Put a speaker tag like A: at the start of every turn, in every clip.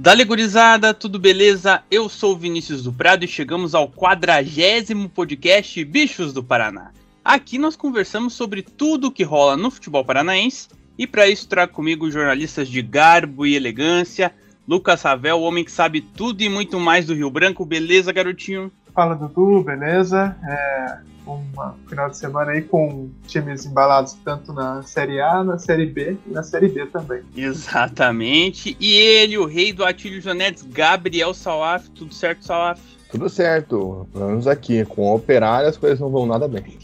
A: Dale gurizada, tudo beleza? Eu sou Vinícius do Prado e chegamos ao quadragésimo podcast Bichos do Paraná. Aqui nós conversamos sobre tudo o que rola no futebol paranaense e para isso trago comigo jornalistas de garbo e elegância, Lucas Ravel, o homem que sabe tudo e muito mais do Rio Branco. Beleza, garotinho?
B: Fala Dudu, beleza? É um final de semana aí com times embalados tanto na Série A, na Série B e na Série D também.
A: Exatamente. E ele, o rei do Atílio Jonetes, Gabriel Salaf. Tudo certo, Salaf?
C: Tudo certo. Pelo menos aqui. Com o operário as coisas não vão nada bem.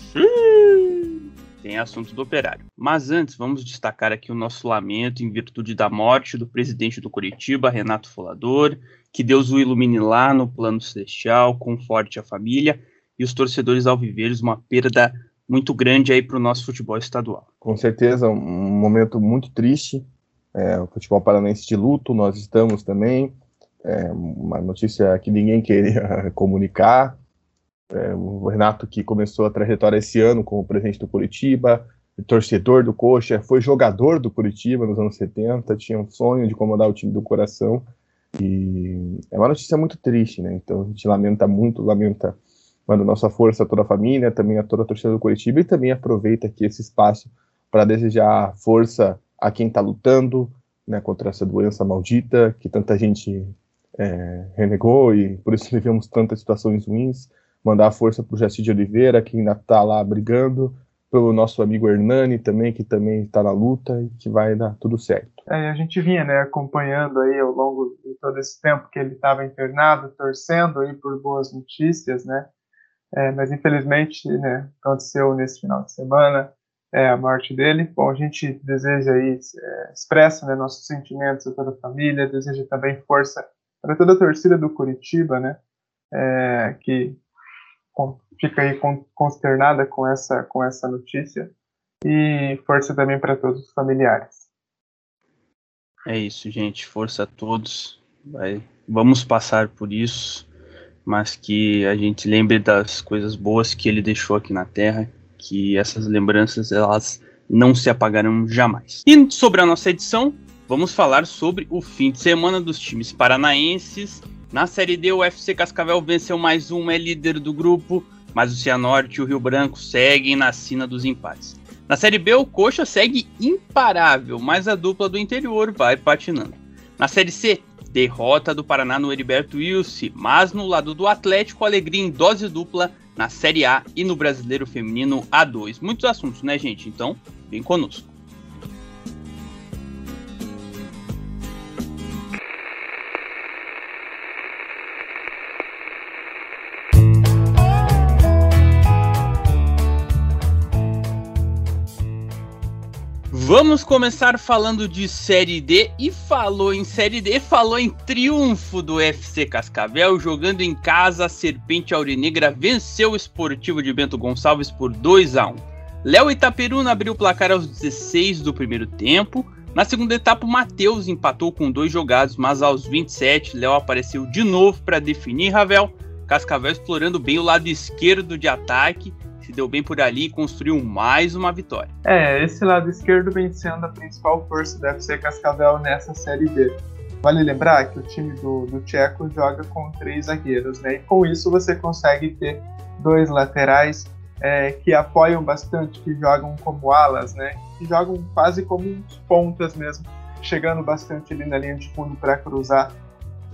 A: Tem assunto do operário. Mas antes, vamos destacar aqui o nosso lamento em virtude da morte do presidente do Curitiba, Renato Folador. Que Deus o ilumine lá no plano celestial, conforte a família e os torcedores alviveiros, uma perda muito grande aí para o nosso futebol estadual.
C: Com certeza, um momento muito triste. É, o futebol paranaense de luto, nós estamos também. É, uma notícia que ninguém queria comunicar. É, o Renato que começou a trajetória esse ano como presidente do Curitiba, torcedor do Coxa, foi jogador do Curitiba nos anos 70, tinha um sonho de comandar o time do coração. E é uma notícia muito triste, né? Então a gente lamenta muito, lamenta manda nossa força a toda a família, também a toda a torcida do Curitiba e também aproveita aqui esse espaço para desejar força a quem está lutando né, contra essa doença maldita que tanta gente é, renegou e por isso vivemos tantas situações ruins. Mandar força para o Jaci de Oliveira, que ainda está lá brigando, pelo nosso amigo Hernani também, que também está na luta e que vai dar tudo certo.
B: É, a gente vinha né, acompanhando aí ao longo de todo esse tempo que ele estava internado, torcendo aí por boas notícias, né? É, mas infelizmente né, aconteceu nesse final de semana é, a morte dele. Bom, a gente deseja aí, é, expressa né, nossos sentimentos a toda a família, deseja também força para toda a torcida do Curitiba, né, é, que fica aí consternada com essa, com essa notícia, e força também para todos os familiares.
A: É isso, gente, força a todos. Vai, vamos passar por isso mas que a gente lembre das coisas boas que ele deixou aqui na Terra, que essas lembranças elas não se apagarão jamais. E sobre a nossa edição, vamos falar sobre o fim de semana dos times paranaenses. Na Série D, o FC Cascavel venceu mais um, é líder do grupo, mas o Cianorte e o Rio Branco seguem na sina dos empates. Na Série B, o Coxa segue imparável, mas a dupla do interior vai patinando. Na Série C, Derrota do Paraná no Heriberto Wilson, mas no lado do Atlético, alegria em dose dupla na Série A e no Brasileiro Feminino A2. Muitos assuntos, né, gente? Então, vem conosco. Vamos começar falando de Série D e falou em Série D, falou em triunfo do FC Cascavel, jogando em casa, a Serpente Aurinegra venceu o Esportivo de Bento Gonçalves por 2 a 1. Léo Itaperuna abriu o placar aos 16 do primeiro tempo. Na segunda etapa, o Matheus empatou com dois jogados, mas aos 27, Léo apareceu de novo para definir Ravel. Cascavel explorando bem o lado esquerdo de ataque se deu bem por ali e construiu mais uma vitória.
B: É, esse lado esquerdo vem sendo a principal força do FC Cascavel nessa Série B. Vale lembrar que o time do, do Tcheco joga com três zagueiros, né? E com isso você consegue ter dois laterais é, que apoiam bastante, que jogam como alas, né? Que jogam quase como pontas mesmo, chegando bastante ali na linha de fundo para cruzar.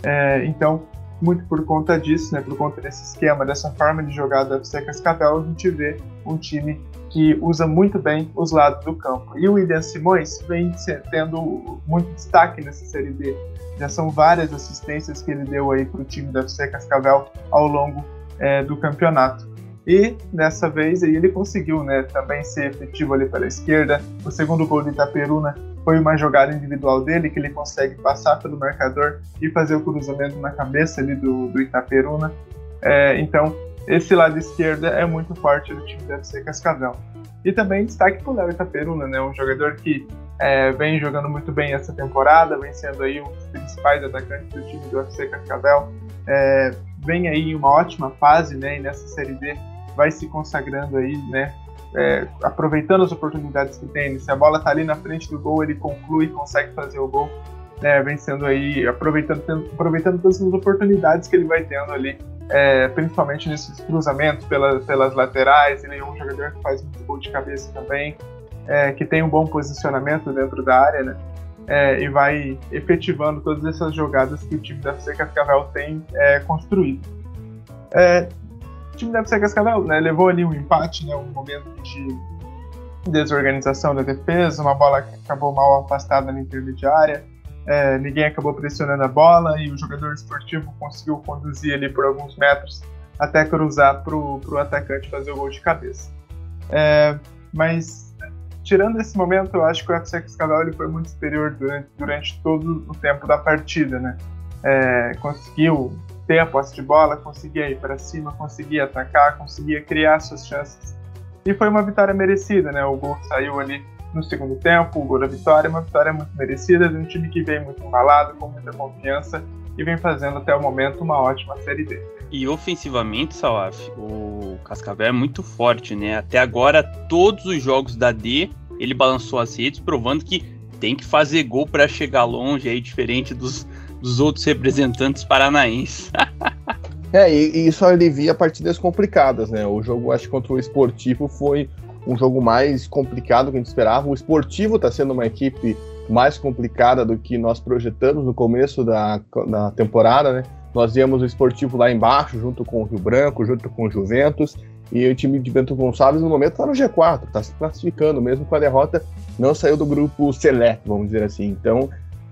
B: É, então muito por conta disso, né, por conta desse esquema, dessa forma de jogar do FC Cascavel, a gente vê um time que usa muito bem os lados do campo. E o William Simões vem tendo muito destaque nessa Série B. Já são várias assistências que ele deu aí para o time do FC Cascavel ao longo é, do campeonato. E dessa vez ele conseguiu né, também ser efetivo ali pela esquerda. O segundo gol de Itaperuna foi uma jogada individual dele que ele consegue passar pelo marcador e fazer o cruzamento na cabeça ali do, do Itaperuna. É, então, esse lado esquerdo é muito forte do time do FC Cascavel. E também destaque para o Léo Itaperuna, né, um jogador que é, vem jogando muito bem essa temporada, vem sendo aí um dos principais atacantes do time do FC Cascavel. É, vem aí em uma ótima fase, né, nessa Série D vai se consagrando aí, né, é, aproveitando as oportunidades que tem. Se a bola está ali na frente do gol, ele conclui, consegue fazer o gol, né, vencendo aí, aproveitando, aproveitando todas as oportunidades que ele vai tendo ali, é, principalmente nesses cruzamentos pela, pelas laterais. Ele é um jogador que faz muito gol de cabeça também, é, que tem um bom posicionamento dentro da área, né? É, e vai efetivando todas essas jogadas que o time da FC Cascavel tem é, construído. É, time da FC Cascavel né, levou ali um empate, né, um momento de desorganização da defesa, uma bola que acabou mal afastada na intermediária, é, ninguém acabou pressionando a bola e o jogador esportivo conseguiu conduzir ali por alguns metros até cruzar para o atacante fazer o gol de cabeça. É, mas, tirando esse momento, eu acho que o FC Cascavel ele foi muito superior durante, durante todo o tempo da partida, né? É, conseguiu ter a posse de bola, conseguia ir para cima, conseguia atacar, conseguia criar suas chances. E foi uma vitória merecida, né? O gol saiu ali no segundo tempo, o gol da vitória, uma vitória muito merecida de um time que vem muito embalado, com muita confiança e vem fazendo até o momento uma ótima série D.
A: E ofensivamente, Salaf, o Cascavel é muito forte, né? Até agora, todos os jogos da D, ele balançou as redes, provando que tem que fazer gol para chegar longe, aí diferente dos, dos outros representantes paranaenses.
C: é, e, e só alivia partidas complicadas, né? O jogo, acho, contra o Esportivo foi um jogo mais complicado que a gente esperava. O Esportivo está sendo uma equipe mais complicada do que nós projetamos no começo da, da temporada, né? Nós víamos o Esportivo lá embaixo, junto com o Rio Branco, junto com o Juventus, e o time de Bento Gonçalves no momento está no G4, está se classificando, mesmo com a derrota, não saiu do grupo seleto, vamos dizer assim. Então,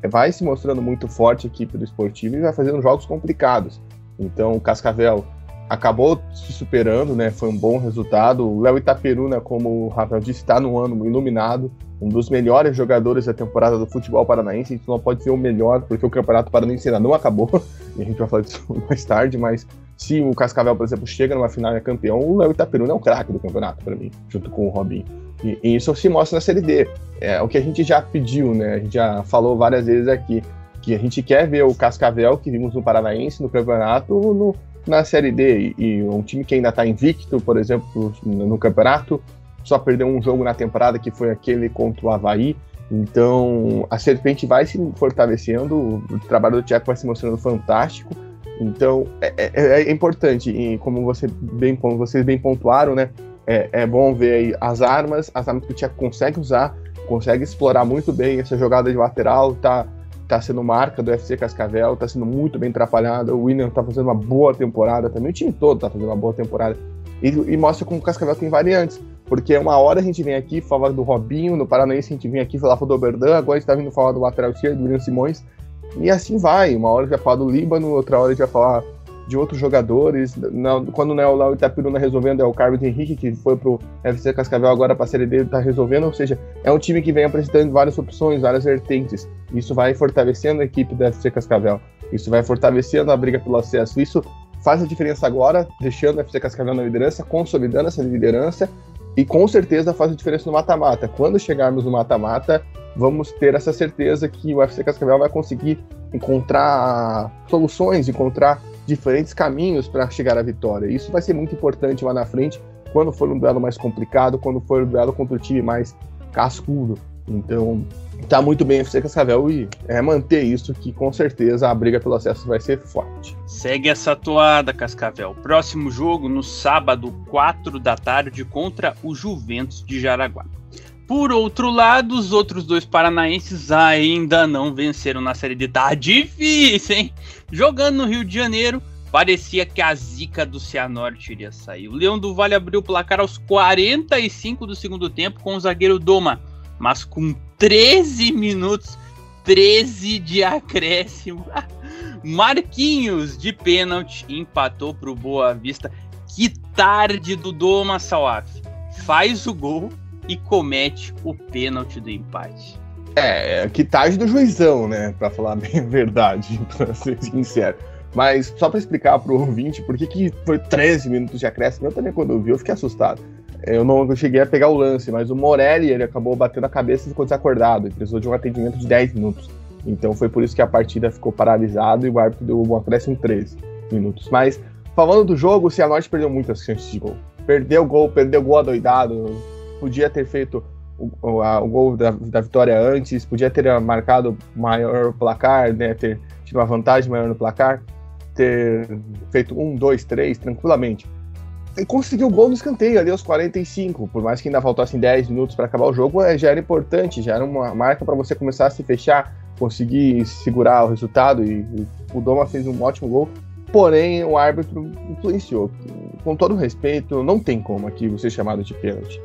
C: vai se mostrando muito forte a equipe do esportivo e vai fazendo jogos complicados. Então o Cascavel acabou se superando, né? Foi um bom resultado. O Léo Itaperuna, como o Rafael disse, está no ano iluminado, um dos melhores jogadores da temporada do futebol paranaense. Gente não pode ser o melhor, porque o Campeonato Paranaense ainda não acabou, e a gente vai falar disso mais tarde, mas se o Cascavel, por exemplo, chega numa final e é campeão, o Léo Itaperuna é o craque do campeonato para mim, junto com o Robinho. E, e, isso se mostra na Série D. É o que a gente já pediu, né? A gente já falou várias vezes aqui que a gente quer ver o Cascavel que vimos no Paranaense no campeonato no, na Série D e, e um time que ainda está invicto, por exemplo, no, no, campeonato, só perdeu um jogo na temporada que foi aquele contra o Havaí. Então a Serpente vai se fortalecendo, o trabalho do Tcheco vai se mostrando fantástico. Então é, é, é importante, e como, você bem, como vocês bem pontuaram, né? é, é bom ver aí as armas, as armas que o Tcheco consegue usar, consegue explorar muito bem essa jogada de lateral, tá, tá sendo marca do FC Cascavel, tá sendo muito bem atrapalhado, o William tá fazendo uma boa temporada também, o time todo tá fazendo uma boa temporada, e, e mostra como o Cascavel tem variantes, porque uma hora a gente vem aqui falar do Robinho, no Paranaense a gente vem aqui falar do Oberdan, agora a gente tá vindo falar do lateral esquerdo, do William Simões, e assim vai, uma hora a gente vai falar do Líbano, outra hora vai falar de outros jogadores. Na, quando não é o Léo Itapiruna resolvendo, é o Carlos Henrique, que foi pro FC Cascavel agora para a Série D, tá resolvendo. Ou seja, é um time que vem apresentando várias opções, várias vertentes. Isso vai fortalecendo a equipe do FC Cascavel. Isso vai fortalecendo a briga pelo acesso. Isso faz a diferença agora, deixando o FC Cascavel na liderança, consolidando essa liderança. E com certeza faz a diferença no mata-mata. Quando chegarmos no mata-mata, vamos ter essa certeza que o FC Cascavel vai conseguir encontrar soluções, encontrar diferentes caminhos para chegar à vitória. Isso vai ser muito importante lá na frente, quando for um duelo mais complicado, quando for um duelo contra o time mais cascudo. Então, tá muito bem o FC Cascavel e é manter isso que com certeza a briga pelo acesso vai ser forte.
A: Segue essa toada, Cascavel. Próximo jogo no sábado, 4 da tarde, contra o Juventus de Jaraguá. Por outro lado, os outros dois paranaenses ainda não venceram na Série D. Tá difícil, hein? Jogando no Rio de Janeiro, parecia que a zica do Cianorte iria sair. O Leão do Vale abriu o placar aos 45 do segundo tempo com o zagueiro Doma, mas com 13 minutos, 13 de acréscimo. Marquinhos de pênalti empatou para o Boa Vista. Que tarde do Doma Sawaf faz o gol e comete o pênalti do empate.
C: É, que tarde do juizão, né? Pra falar bem a verdade, pra ser sincero. Mas só para explicar pro ouvinte por que, que foi 13 minutos de acréscimo, eu também quando eu vi eu fiquei assustado. Eu não eu cheguei a pegar o lance, mas o Morelli ele acabou batendo a cabeça e ficou desacordado. Ele precisou de um atendimento de 10 minutos. Então foi por isso que a partida ficou paralisada e o árbitro deu um acréscimo 13 minutos. Mas falando do jogo, o Cianorte perdeu muitas chances de gol. Perdeu o gol, perdeu o gol adoidado. Podia ter feito o, a, o gol da, da, vitória antes, podia ter marcado maior placar, né? Ter tido uma vantagem maior no placar, ter feito um, dois, três tranquilamente e conseguiu o gol no escanteio ali aos 45, por mais que ainda faltassem 10 minutos para acabar o jogo, é, já era importante, já era uma marca para você começar a se fechar, conseguir segurar o resultado e, e o Doma fez um ótimo gol. Porém, o árbitro influenciou. Com todo respeito, não tem como aqui você chamado de pênalti.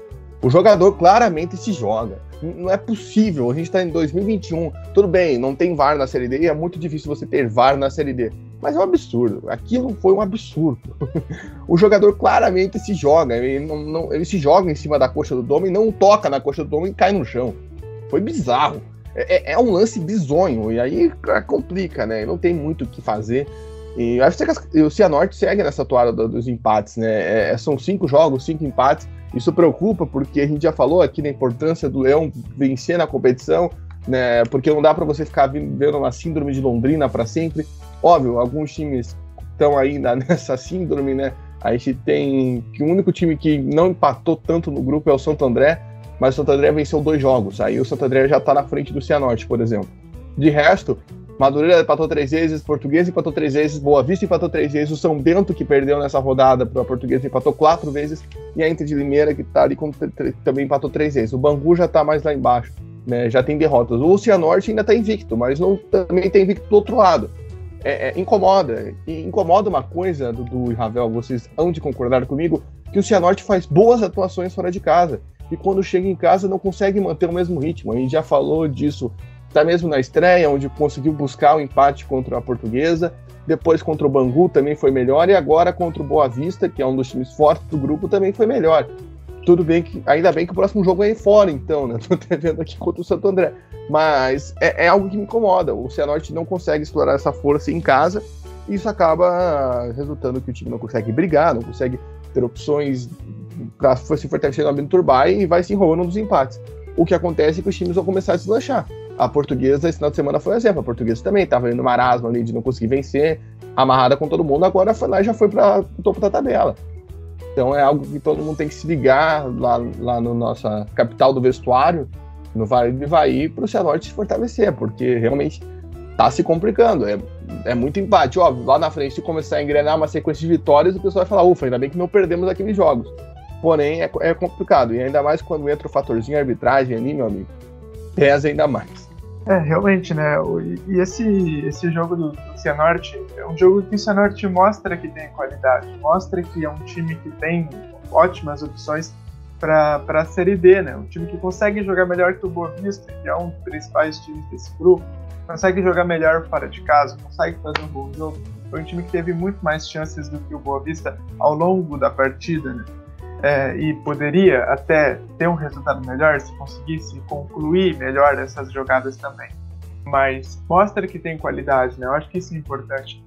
C: O jogador claramente se joga. Não é possível. A gente está em 2021. Tudo bem, não tem VAR na Série D e é muito difícil você ter VAR na Série D. Mas é um absurdo. Aquilo foi um absurdo. o jogador claramente se joga. Ele, não, não, ele se joga em cima da coxa do domo e não toca na coxa do domo e cai no chão. Foi bizarro. É, é, é um lance bizonho. E aí complica, né? Não tem muito o que fazer. E acho que o Cianorte segue nessa toada dos empates, né? É, é, são cinco jogos, cinco empates. Isso preocupa porque a gente já falou aqui da importância do Leão vencer na competição, né? Porque não dá para você ficar vivendo uma síndrome de Londrina para sempre. Óbvio, alguns times estão ainda nessa síndrome, né? A gente tem que o único time que não empatou tanto no grupo é o Santo André, mas o Santo André venceu dois jogos. Aí o Santo André já está na frente do Cianorte, por exemplo. De resto, Madureira empatou três vezes, Português empatou três vezes, Boa Vista empatou três vezes, o São Bento, que perdeu nessa rodada para a Portuguesa, empatou quatro vezes, e a Inter de Limeira, que está ali, com, também empatou três vezes. O Bangu já está mais lá embaixo, né, já tem derrotas. O Cianorte ainda está invicto, mas não, também tem invicto do outro lado. É, é, incomoda, e incomoda uma coisa, do e Ravel, vocês hão de concordar comigo, que o Cianorte faz boas atuações fora de casa, e quando chega em casa não consegue manter o mesmo ritmo. A gente já falou disso até mesmo na estreia, onde conseguiu buscar o empate contra a Portuguesa, depois contra o Bangu também foi melhor, e agora contra o Boa Vista, que é um dos times fortes do grupo, também foi melhor. Tudo bem que, ainda bem que o próximo jogo é fora, então, né? Tô vendo aqui contra o Santo André. Mas é, é algo que me incomoda. O Cianorte não consegue explorar essa força em casa, e isso acaba resultando que o time não consegue brigar, não consegue ter opções para se fortalecer no ambiente turbar e vai se enrolando nos empates. O que acontece é que os times vão começar a se lanchar. A portuguesa, esse final de semana foi um exemplo. A portuguesa também estava indo marasmo ali de não conseguir vencer, amarrada com todo mundo, agora foi lá e já foi para o topo da tabela. Então é algo que todo mundo tem que se ligar lá, lá no nossa capital do vestuário, no Vale do Ivaí, para o Cianorte se fortalecer, porque realmente está se complicando. É, é muito empate. Óbvio, lá na frente, se começar a engrenar uma sequência de vitórias, o pessoal vai falar, ufa, ainda bem que não perdemos aqueles jogos. Porém, é, é complicado. E ainda mais quando entra o fatorzinho arbitragem ali, meu amigo, pesa ainda mais.
B: É, realmente, né? E esse, esse jogo do, do Cianorte é um jogo que o Cianorte mostra que tem qualidade, mostra que é um time que tem ótimas opções para a Série D, né? Um time que consegue jogar melhor que o Boa Vista, que é um dos principais times desse grupo, consegue jogar melhor fora de casa, consegue fazer um bom jogo. Foi um time que teve muito mais chances do que o Boa Vista ao longo da partida, né? É, e poderia até ter um resultado melhor se conseguisse concluir melhor essas jogadas também. Mas mostra que tem qualidade, né? Eu acho que isso é importante.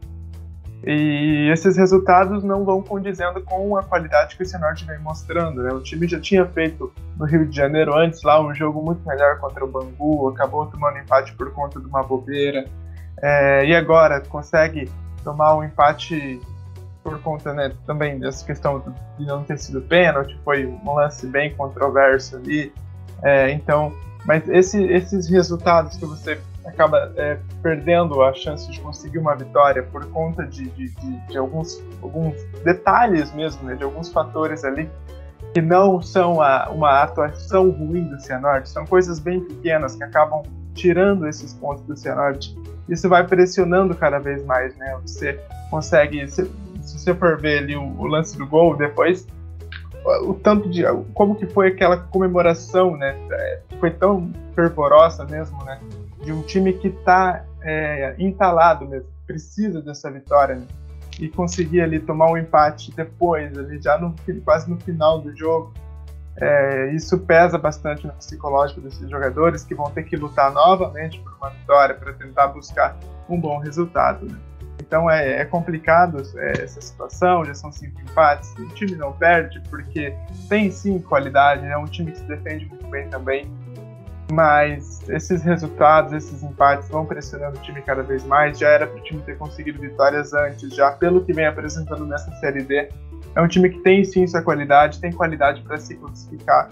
B: E esses resultados não vão condizendo com a qualidade que o Cianorte vem mostrando. Né? O time já tinha feito no Rio de Janeiro antes lá um jogo muito melhor contra o Bangu, acabou tomando empate por conta de uma bobeira. É, e agora consegue tomar um empate por conta né, também dessa questão de não ter sido pênalti, foi um lance bem controverso ali. É, então, mas esse, esses resultados que você acaba é, perdendo a chance de conseguir uma vitória por conta de, de, de, de alguns, alguns detalhes mesmo, né, de alguns fatores ali que não são a, uma atuação ruim do Cianorte, são coisas bem pequenas que acabam tirando esses pontos do Cianorte. Isso vai pressionando cada vez mais, né? Você consegue, se você for ver ali o, o lance do gol depois, o, tanto de. como que foi aquela comemoração, né? É, foi tão fervorosa mesmo, né? De um time que tá é, entalado mesmo, precisa dessa vitória, né? e conseguir ali tomar um empate depois, ali já no, quase no final do jogo, é, isso pesa bastante no psicológico desses jogadores que vão ter que lutar novamente por uma vitória para tentar buscar um bom resultado. Né? Então é, é complicado é, essa situação, já são cinco empates, o time não perde porque tem sim qualidade, é né? um time que se defende muito bem também, mas esses resultados, esses empates vão pressionando o time cada vez mais. Já era para o time ter conseguido vitórias antes, já pelo que vem apresentando nessa Série D. É um time que tem sim sua qualidade, tem qualidade para se classificar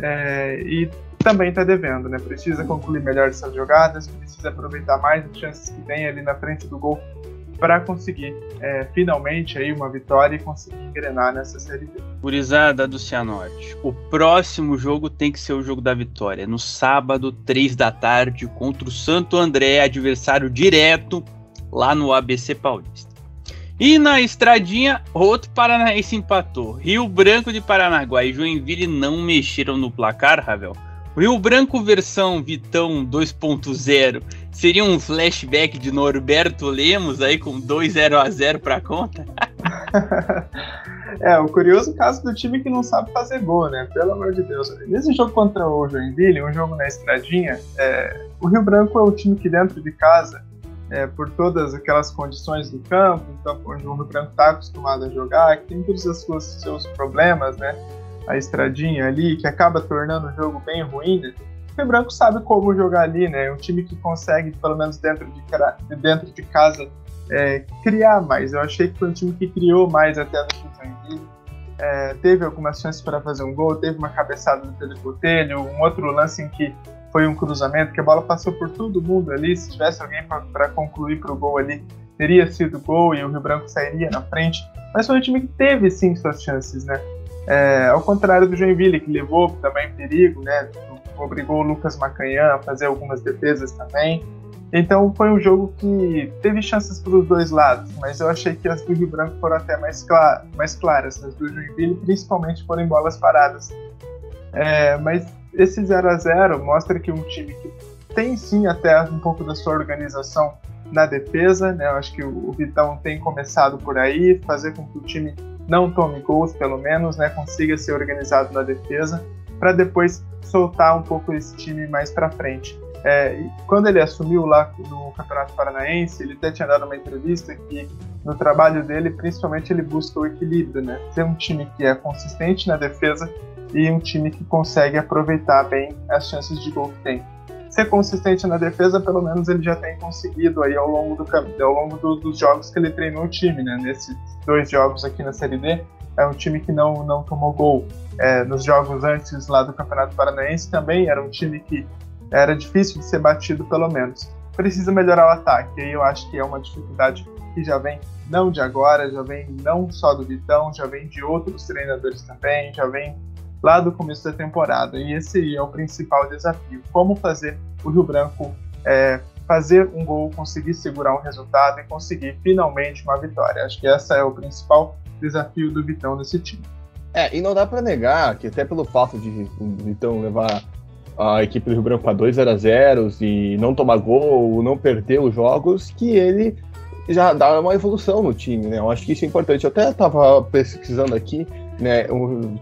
B: é, e também está devendo, né? Precisa concluir melhor essas jogadas, precisa aproveitar mais as chances que tem ali na frente do gol para conseguir é, finalmente aí uma vitória e conseguir engrenar nessa série B.
A: Gurizada do Cianorte, o próximo jogo tem que ser o jogo da vitória, no sábado, 3 da tarde, contra o Santo André, adversário direto lá no ABC Paulista. E na estradinha, outro paranaense empatou. Rio Branco de Paranaguá e Joinville não mexeram no placar, Ravel. Rio Branco versão Vitão 2.0 seria um flashback de Norberto Lemos aí com 2 0 a 0 para conta?
B: é, o curioso caso do time que não sabe fazer gol, né? Pelo amor de Deus. Nesse jogo contra o Joinville, um jogo na estradinha, é, o Rio Branco é o time que dentro de casa, é, por todas aquelas condições do campo, então, onde o Rio Branco está acostumado a jogar, que tem todos os seus problemas, né? a estradinha ali, que acaba tornando o jogo bem ruim, né? O Branco sabe como jogar ali, né? É um time que consegue, pelo menos dentro de, dentro de casa, é, criar mais. Eu achei que foi um time que criou mais até no Joinville. É, teve algumas chances para fazer um gol, teve uma cabeçada do Pedro Botelho, um outro lance em que foi um cruzamento, que a bola passou por todo mundo ali. Se tivesse alguém para concluir para o gol ali, teria sido gol e o Rio Branco sairia na frente. Mas foi um time que teve sim suas chances, né? É, ao contrário do Joinville, que levou também perigo, né? Obrigou o Lucas Macanhã a fazer algumas defesas também. Então foi um jogo que teve chances para os dois lados, mas eu achei que as do Rio Branco foram até mais, clara, mais claras. As do Joinville, principalmente, foram em bolas paradas. É, mas esse 0 a 0 mostra que um time que tem sim até um pouco da sua organização na defesa, né? Eu acho que o Vitão tem começado por aí, fazer com que o time não tome gols, pelo menos, né, consiga ser organizado na defesa, para depois soltar um pouco esse time mais para frente. É, quando ele assumiu lá no Campeonato Paranaense, ele até tinha dado uma entrevista que no trabalho dele, principalmente, ele busca o equilíbrio, né? Ter um time que é consistente na defesa e um time que consegue aproveitar bem as chances de gol que tem ser consistente na defesa, pelo menos ele já tem conseguido aí ao longo, do, ao longo do, dos jogos que ele treinou o time, né? Nesses dois jogos aqui na Série D, é um time que não, não tomou gol. É, nos jogos antes lá do Campeonato Paranaense também era um time que era difícil de ser batido, pelo menos. Precisa melhorar o ataque, aí eu acho que é uma dificuldade que já vem não de agora, já vem não só do Vitão, já vem de outros treinadores também, já vem lá do começo da temporada. E esse é o principal desafio: como fazer o Rio Branco é, fazer um gol, conseguir segurar um resultado e conseguir finalmente uma vitória. Acho que esse é o principal desafio do Vitão nesse time.
C: É, e não dá para negar que até pelo fato de o Vitão levar a equipe do Rio Branco para 2 a 0 e não tomar gol, não perder os jogos, que ele já dá uma evolução no time, né? Eu acho que isso é importante. Eu até estava pesquisando aqui, né?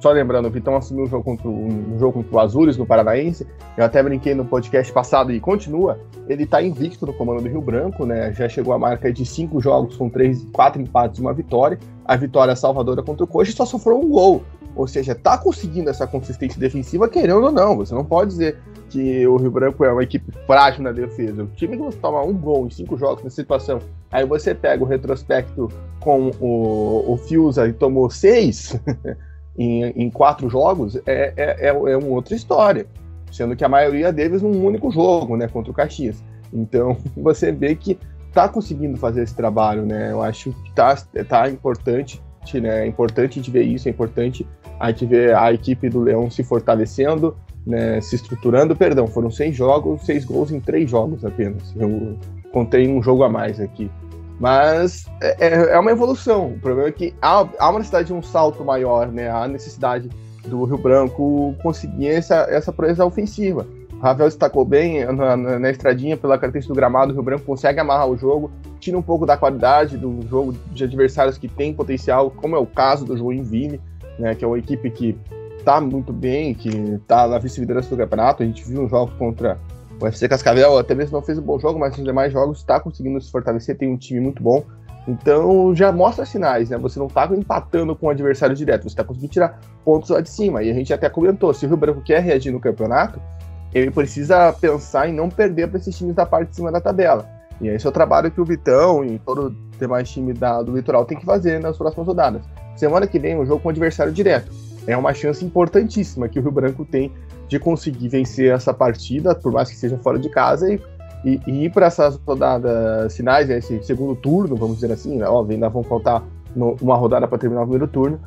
C: Só lembrando, o Vitão assumiu um jogo contra, um jogo contra o Azures no Paranaense. Eu até brinquei no podcast passado e continua. Ele está invicto no comando do Rio Branco, né? Já chegou a marca de cinco jogos com três, quatro empates e uma vitória. A vitória salvadora contra o Coxa só sofreu um gol. Ou seja, tá conseguindo essa consistência defensiva, querendo ou não. Você não pode dizer que o Rio Branco é uma equipe frágil na defesa. O time que você toma um gol em cinco jogos nessa situação, aí você pega o retrospecto com o, o Fiusa e tomou seis em, em, quatro jogos, é, é, é, é uma outra história. Sendo que a maioria deles num único jogo, né, contra o Caxias. Então você vê que tá conseguindo fazer esse trabalho, né? Eu acho que tá, tá importante, né? É importante de ver isso, é importante a gente ver a equipe do Leão se fortalecendo, né, se estruturando. Perdão, foram seis jogos, seis gols em três jogos apenas. Eu contei um jogo a mais aqui. Mas é, é, é uma evolução. O problema é que há, há uma necessidade de um salto maior, né? Há necessidade do Rio Branco conseguir essa, essa proeza ofensiva. Ravel destacou bem na, na, na, estradinha, pela característica do gramado, o Rio Branco consegue amarrar o jogo, tira um pouco da qualidade do jogo de adversários que tem potencial, como é o caso do Joinville, né, que é uma equipe que está muito bem, que está na vice-liderança do campeonato. A gente viu um jogo contra o FC Cascavel, até mesmo não fez um bom jogo, mas nos demais jogos está conseguindo se fortalecer, tem um time muito bom. Então já mostra sinais, né? Você não está empatando com o adversário direto, você está conseguindo tirar pontos lá de cima. E a gente até comentou, se o Rio Branco quer reagir no campeonato, ele precisa pensar em não perder para esses times da parte de cima da tabela. E esse é o trabalho que o Vitão e todo o demais time da, do Litoral tem que fazer nas próximas rodadas. Semana que vem, um jogo com o adversário direto. É uma chance importantíssima que o Rio Branco tem de conseguir vencer essa partida, por mais que seja fora de casa, e, e, e ir para essas rodadas finais, né, esse segundo turno, vamos dizer assim, né, óbvio, ainda vão faltar no, uma rodada para terminar o primeiro turno,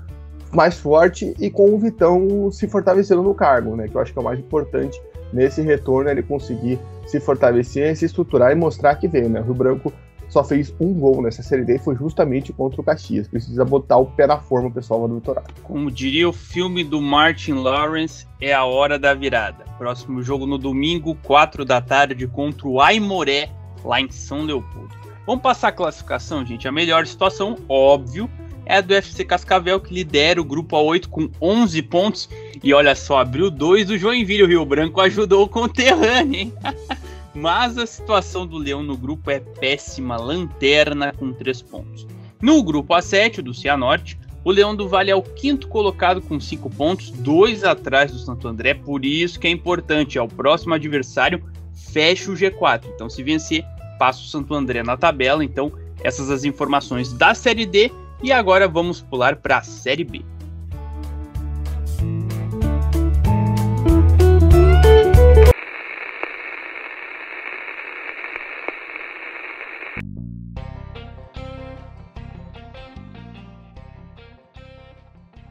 C: mais forte e com o Vitão se fortalecendo no cargo, né, que eu acho que é o mais importante nesse retorno ele conseguir se fortalecer, se estruturar e mostrar que veio, né? O Rio Branco só fez um gol nessa Série D e foi justamente contra o Caxias. Precisa botar o pé na forma, pessoal do Litoral.
A: Como diria o filme do Martin Lawrence, é a hora da virada. Próximo jogo no domingo, 4 da tarde, contra o Aimoré, lá em São Leopoldo. Vamos passar a classificação, gente. A melhor situação, óbvio, é a do FC Cascavel, que lidera o grupo A8 com 11 pontos. E olha só, abriu dois do Joinville. O Rio Branco ajudou o conterrâneo, hein? Mas a situação do Leão no grupo é péssima, lanterna com 3 pontos. No grupo A7, do Cianorte, o Leão do Vale é o quinto colocado com 5 pontos, dois atrás do Santo André, por isso que é importante, é o próximo adversário, fecha o G4. Então, se vencer, passa o Santo André na tabela. Então, essas as informações da Série D e agora vamos pular para a Série B.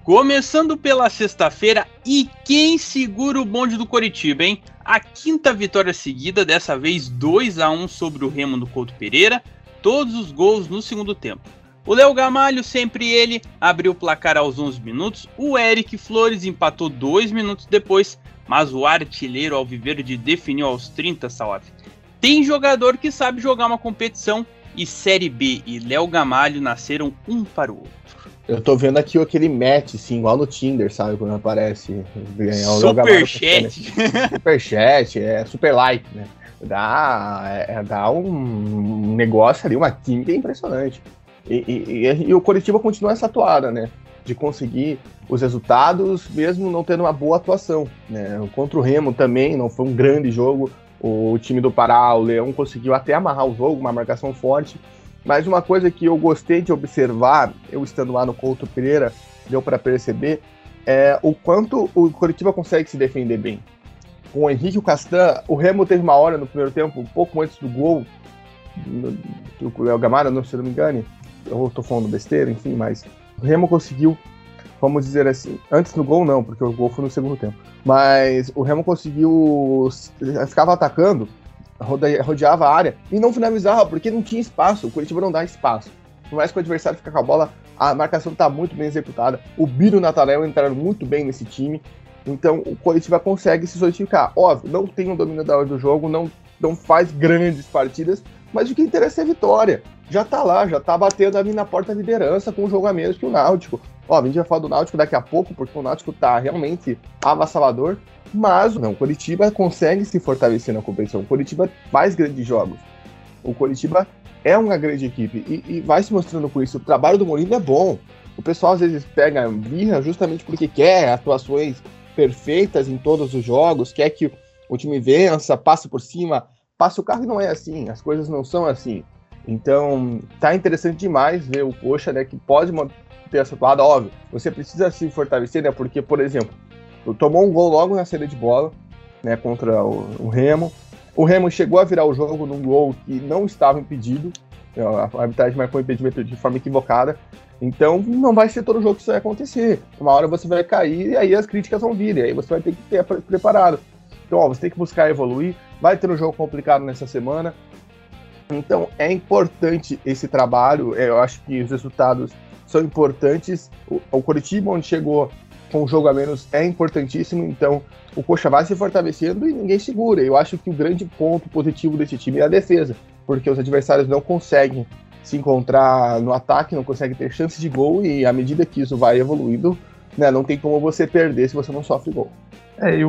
A: Começando pela sexta-feira, e quem segura o bonde do Coritiba, hein? A quinta vitória seguida, dessa vez 2 a 1 sobre o Remo do Couto Pereira, todos os gols no segundo tempo. O Léo Gamalho, sempre ele, abriu o placar aos 11 minutos. O Eric Flores empatou 2 minutos depois, mas o artilheiro Alviverde definiu aos 30, Salaf. Tem jogador que sabe jogar uma competição e Série B e Léo Gamalho nasceram um para o outro.
C: Eu tô vendo aqui aquele match, assim, igual no Tinder, sabe? Quando aparece
A: Superchat.
C: Superchat, é super like, né? Dá, é, dá um negócio ali, uma química impressionante. E, e, e, o Coritiba continua essa atuada, né? De conseguir os resultados, mesmo não tendo uma boa atuação. Né? Contra o Remo também não foi um grande jogo. O time do Pará, o Leão, conseguiu até amarrar o jogo, uma marcação forte. Mas uma coisa que eu gostei de observar, eu estando lá no Couto Pereira, deu para perceber, é o quanto o Coritiba consegue se defender bem. Com o Henrique o Castan, o Remo teve uma hora no primeiro tempo, um pouco antes do gol, do Léo Gamara, não, se não me engane, eu tô falando besteira, enfim, mas o Remo conseguiu, vamos dizer assim, antes do gol não, porque o gol foi no segundo tempo, mas o Remo conseguiu, ficava atacando, rodeava a área e não finalizava, porque não tinha espaço, o Curitiba não dá espaço. Por mais que o adversário fique com a bola, a marcação está muito bem executada, o Biro e o Natarel entraram muito bem nesse time, então o Curitiba consegue se solidificar. Óbvio, não tem o um domínio da hora do jogo, não, não faz grandes partidas, mas o que interessa é a vitória já tá lá, já tá batendo ali na porta da liderança com um jogo a menos que o Náutico. Ó, a gente vai falar do Náutico daqui a pouco, porque o Náutico tá realmente avassalador, mas não, o Curitiba consegue se fortalecer na competição. O Curitiba faz grandes jogos. O Curitiba é uma grande equipe e, e vai se mostrando com isso. O trabalho do Mourinho é bom. O pessoal às vezes pega birra justamente porque quer atuações perfeitas em todos os jogos, quer que o time vença, passe por cima, passe o carro e não é assim. As coisas não são assim. Então, tá interessante demais ver o Coxa, né, que pode manter essa atuada, óbvio. Você precisa se fortalecer, né, porque, por exemplo, tomou um gol logo na saída de bola, né, contra o, o Remo. O Remo chegou a virar o jogo num gol que não estava impedido, né, a arbitragem marcou o impedimento de forma equivocada. Então, não vai ser todo jogo que isso vai acontecer. Uma hora você vai cair e aí as críticas vão vir, e aí você vai ter que ter preparado. Então, ó, você tem que buscar evoluir. Vai ter um jogo complicado nessa semana. Então é importante esse trabalho, é, eu acho que os resultados são importantes. O, o Curitiba, onde chegou, com um jogo a menos é importantíssimo, então o Coxa vai se fortalecendo e ninguém segura. Eu acho que o grande ponto positivo desse time é a defesa, porque os adversários não conseguem se encontrar no ataque, não conseguem ter chances de gol e à medida que isso vai evoluindo, né, não tem como você perder se você não sofre gol.
B: É, e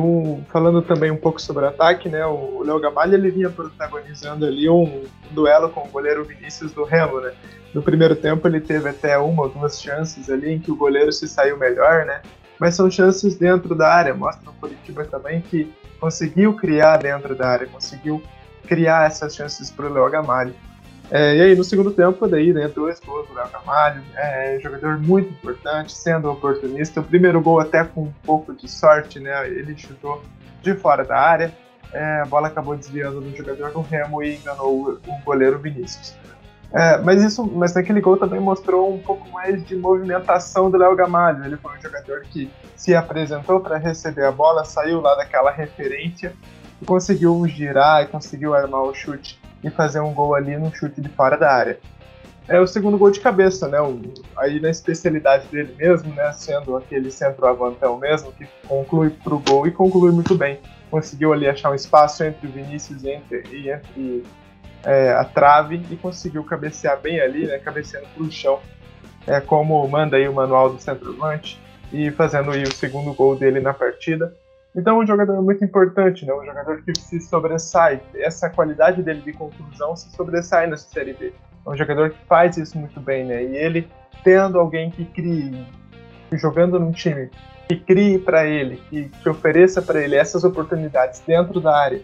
B: falando também um pouco sobre ataque, né, o Léo Gamalho ele vinha protagonizando ali um, duelo com o goleiro Vinícius do Remo, né. No primeiro tempo ele teve até uma ou duas chances ali em que o goleiro se saiu melhor, né, mas são chances dentro da área, mostra o Curitiba também que conseguiu criar dentro da área, conseguiu criar essas chances para o Léo Gamalho. É, e aí, no segundo tempo, daí, né, dois gols do Léo Camalho, é, jogador muito importante, sendo oportunista. O primeiro gol até com um pouco de sorte, né, ele chutou de fora da área, é, a bola acabou desviando do jogador do Remo e enganou o, o goleiro Vinícius. É, mas isso, mas naquele gol também mostrou um pouco mais de movimentação do Léo Gamalho. Ele foi um jogador que se apresentou para receber a bola, saiu lá daquela referência e conseguiu girar e conseguiu armar o chute e fazer um gol ali no chute de fora da área. É o segundo gol de cabeça, né? Aí na especialidade dele mesmo, né? Sendo aquele centroavantão mesmo, que conclui pro gol e conclui muito bem. Conseguiu ali achar um espaço entre o Vinícius e entre, e entre é, a trave e conseguiu cabecear bem ali, né? Cabeceando pro chão, é, como manda aí o manual do centroavante e fazendo aí o segundo gol dele na partida. Então, um jogador muito importante, né? Um jogador que se sobressai. Essa qualidade dele de conclusão se sobressai nessa Série B. É um jogador que faz isso muito bem, né? E ele tendo alguém que crie, jogando num time que crie para ele, que, que ofereça para ele essas oportunidades dentro da área,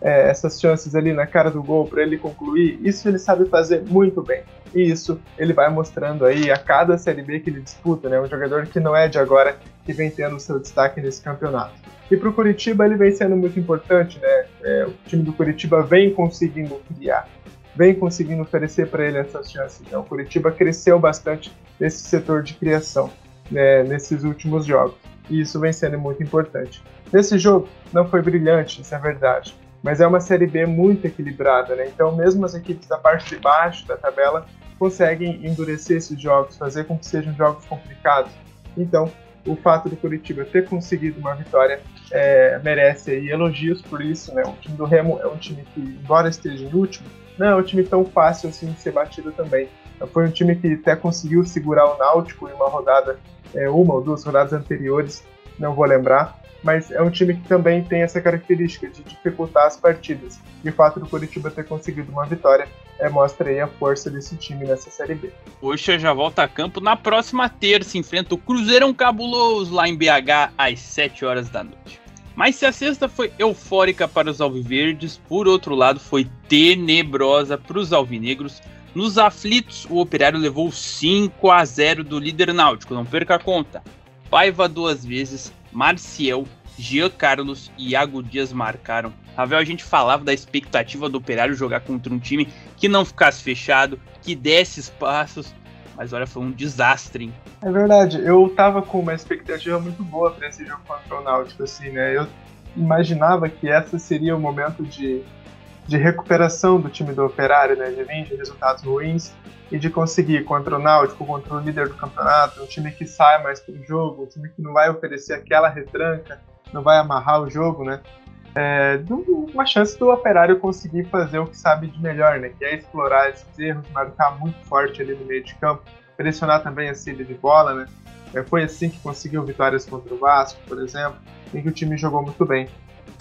B: é, essas chances ali na cara do gol para ele concluir, isso ele sabe fazer muito bem. E isso ele vai mostrando aí a cada Série B que ele disputa, né? Um jogador que não é de agora, que vem tendo seu destaque nesse campeonato. E para o Curitiba ele vem sendo muito importante, né? É, o time do Curitiba vem conseguindo criar, vem conseguindo oferecer para ele essas chances. Então, o Curitiba cresceu bastante nesse setor de criação né, nesses últimos jogos. E isso vem sendo muito importante. Nesse jogo não foi brilhante, isso é verdade, mas é uma série B muito equilibrada, né? Então, mesmo as equipes da parte de baixo da tabela conseguem endurecer esses jogos, fazer com que sejam jogos complicados. Então, o fato do Curitiba ter conseguido uma vitória é, merece aí elogios por isso, né? O time do Remo é um time que, embora esteja em último, não é um time tão fácil assim de ser batido também. Foi um time que até conseguiu segurar o Náutico em uma rodada, é, uma ou duas rodadas anteriores, não vou lembrar, mas é um time que também tem essa característica de dificultar as partidas. E o fato do Curitiba ter conseguido uma vitória é, mostra aí a força desse time nessa Série B.
A: Poxa, já volta a campo na próxima terça, enfrenta o Cruzeirão Cabuloso lá em BH às 7 horas da noite. Mas se a sexta foi eufórica para os alviverdes, por outro lado foi tenebrosa para os alvinegros. Nos aflitos, o Operário levou 5 a 0 do líder náutico, não perca a conta. Paiva duas vezes, Marcial, Jean Carlos e Iago Dias marcaram. Ravel, a gente falava da expectativa do Operário jogar contra um time que não ficasse fechado, que desse espaços, mas olha, foi um desastre, hein?
B: É verdade, eu tava com uma expectativa muito boa para esse jogo contra o Náutico, assim, né? Eu imaginava que esse seria o momento de, de recuperação do time do Operário, né? De vir de resultados ruins e de conseguir contra o Náutico, contra o líder do campeonato, um time que sai mais pro jogo, um time que não vai oferecer aquela retranca, não vai amarrar o jogo, né? É, uma chance do Operário conseguir fazer o que sabe de melhor, né? Que é explorar esses erros, marcar muito forte ali no meio de campo, pressionar também a saída de bola, né? É, foi assim que conseguiu vitórias contra o Vasco, por exemplo, em que o time jogou muito bem.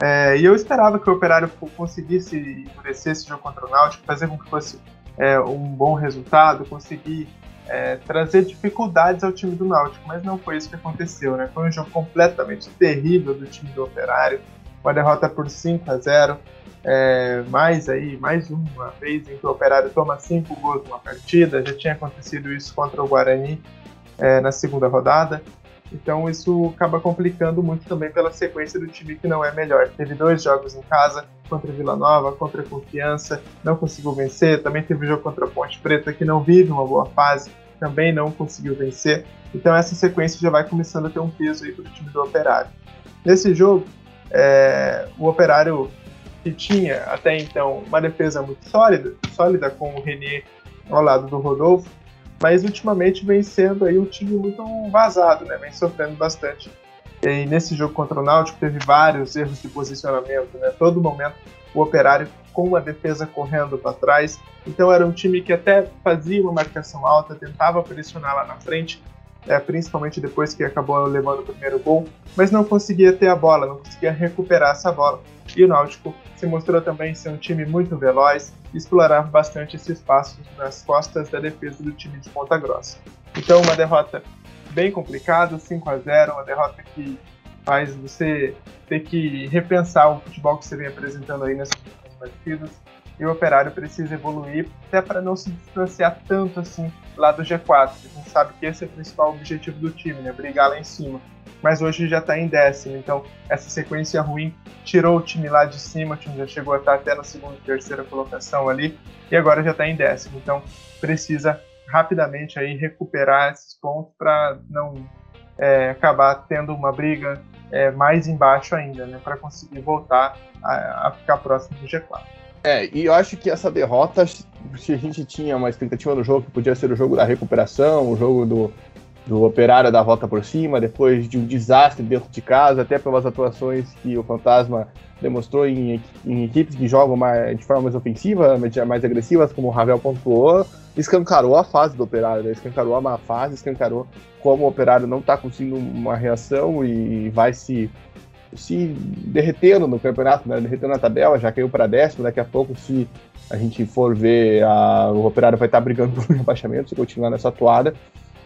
B: É, e eu esperava que o Operário conseguisse endurecer esse jogo contra o Náutico, fazer com que fosse é, um bom resultado, conseguir é, trazer dificuldades ao time do Náutico, mas não foi isso que aconteceu, né? Foi um jogo completamente terrível do time do Operário, uma derrota por 5 a 0, é, mais aí, mais uma vez em que o Operário toma cinco gols numa partida, já tinha acontecido isso contra o Guarani é, na segunda rodada, então isso acaba complicando muito também pela sequência do time que não é melhor. Teve dois jogos em casa, contra Vila Nova, contra Confiança, não conseguiu vencer. Também teve jogo contra Ponte Preta, que não vive uma boa fase, também não conseguiu vencer. Então essa sequência já vai começando a ter um peso aí para o time do Operário. Nesse jogo, é, o Operário que tinha até então uma defesa muito sólida, sólida com o René ao lado do Rodolfo, mas ultimamente vem sendo aí um time muito vazado, né? Vem sofrendo bastante. E nesse jogo contra o Náutico teve vários erros de posicionamento, né? Todo momento o Operário com a defesa correndo para trás. Então era um time que até fazia uma marcação alta, tentava pressionar lá na frente, é, principalmente depois que acabou levando o primeiro gol, mas não conseguia ter a bola, não conseguia recuperar essa bola. E o Náutico se mostrou também ser um time muito veloz, explorava bastante esse espaço nas costas da defesa do time de Ponta Grossa. Então, uma derrota bem complicada, 5 a 0 uma derrota que faz você ter que repensar o futebol que você vem apresentando aí nessas partidas e o Operário precisa evoluir até para não se distanciar tanto assim lá do G4. A gente sabe que esse é o principal objetivo do time, né? Brigar lá em cima. Mas hoje já está em décimo, então essa sequência ruim tirou o time lá de cima, o time já chegou a estar até na segunda e terceira colocação ali, e agora já está em décimo. Então precisa rapidamente aí recuperar esses pontos para não é, acabar tendo uma briga é, mais embaixo ainda, né? Para conseguir voltar a, a ficar próximo do G4.
C: É, e eu acho que essa derrota, se a gente tinha uma expectativa no jogo que podia ser o jogo da recuperação, o jogo do, do operário da volta por cima, depois de um desastre dentro de casa, até pelas atuações que o Fantasma demonstrou em, em equipes que jogam mais, de forma mais ofensiva, mais agressivas, como o Ravel pontuou, escancarou a fase do operário, né? escancarou a má fase, escancarou como o operário não está conseguindo uma reação e vai se se derretendo no campeonato, né? derretendo na tabela, já caiu para décimo. Daqui a pouco, se a gente for ver, a, o Operário vai estar brigando por rebaixamento se continuar nessa atuada.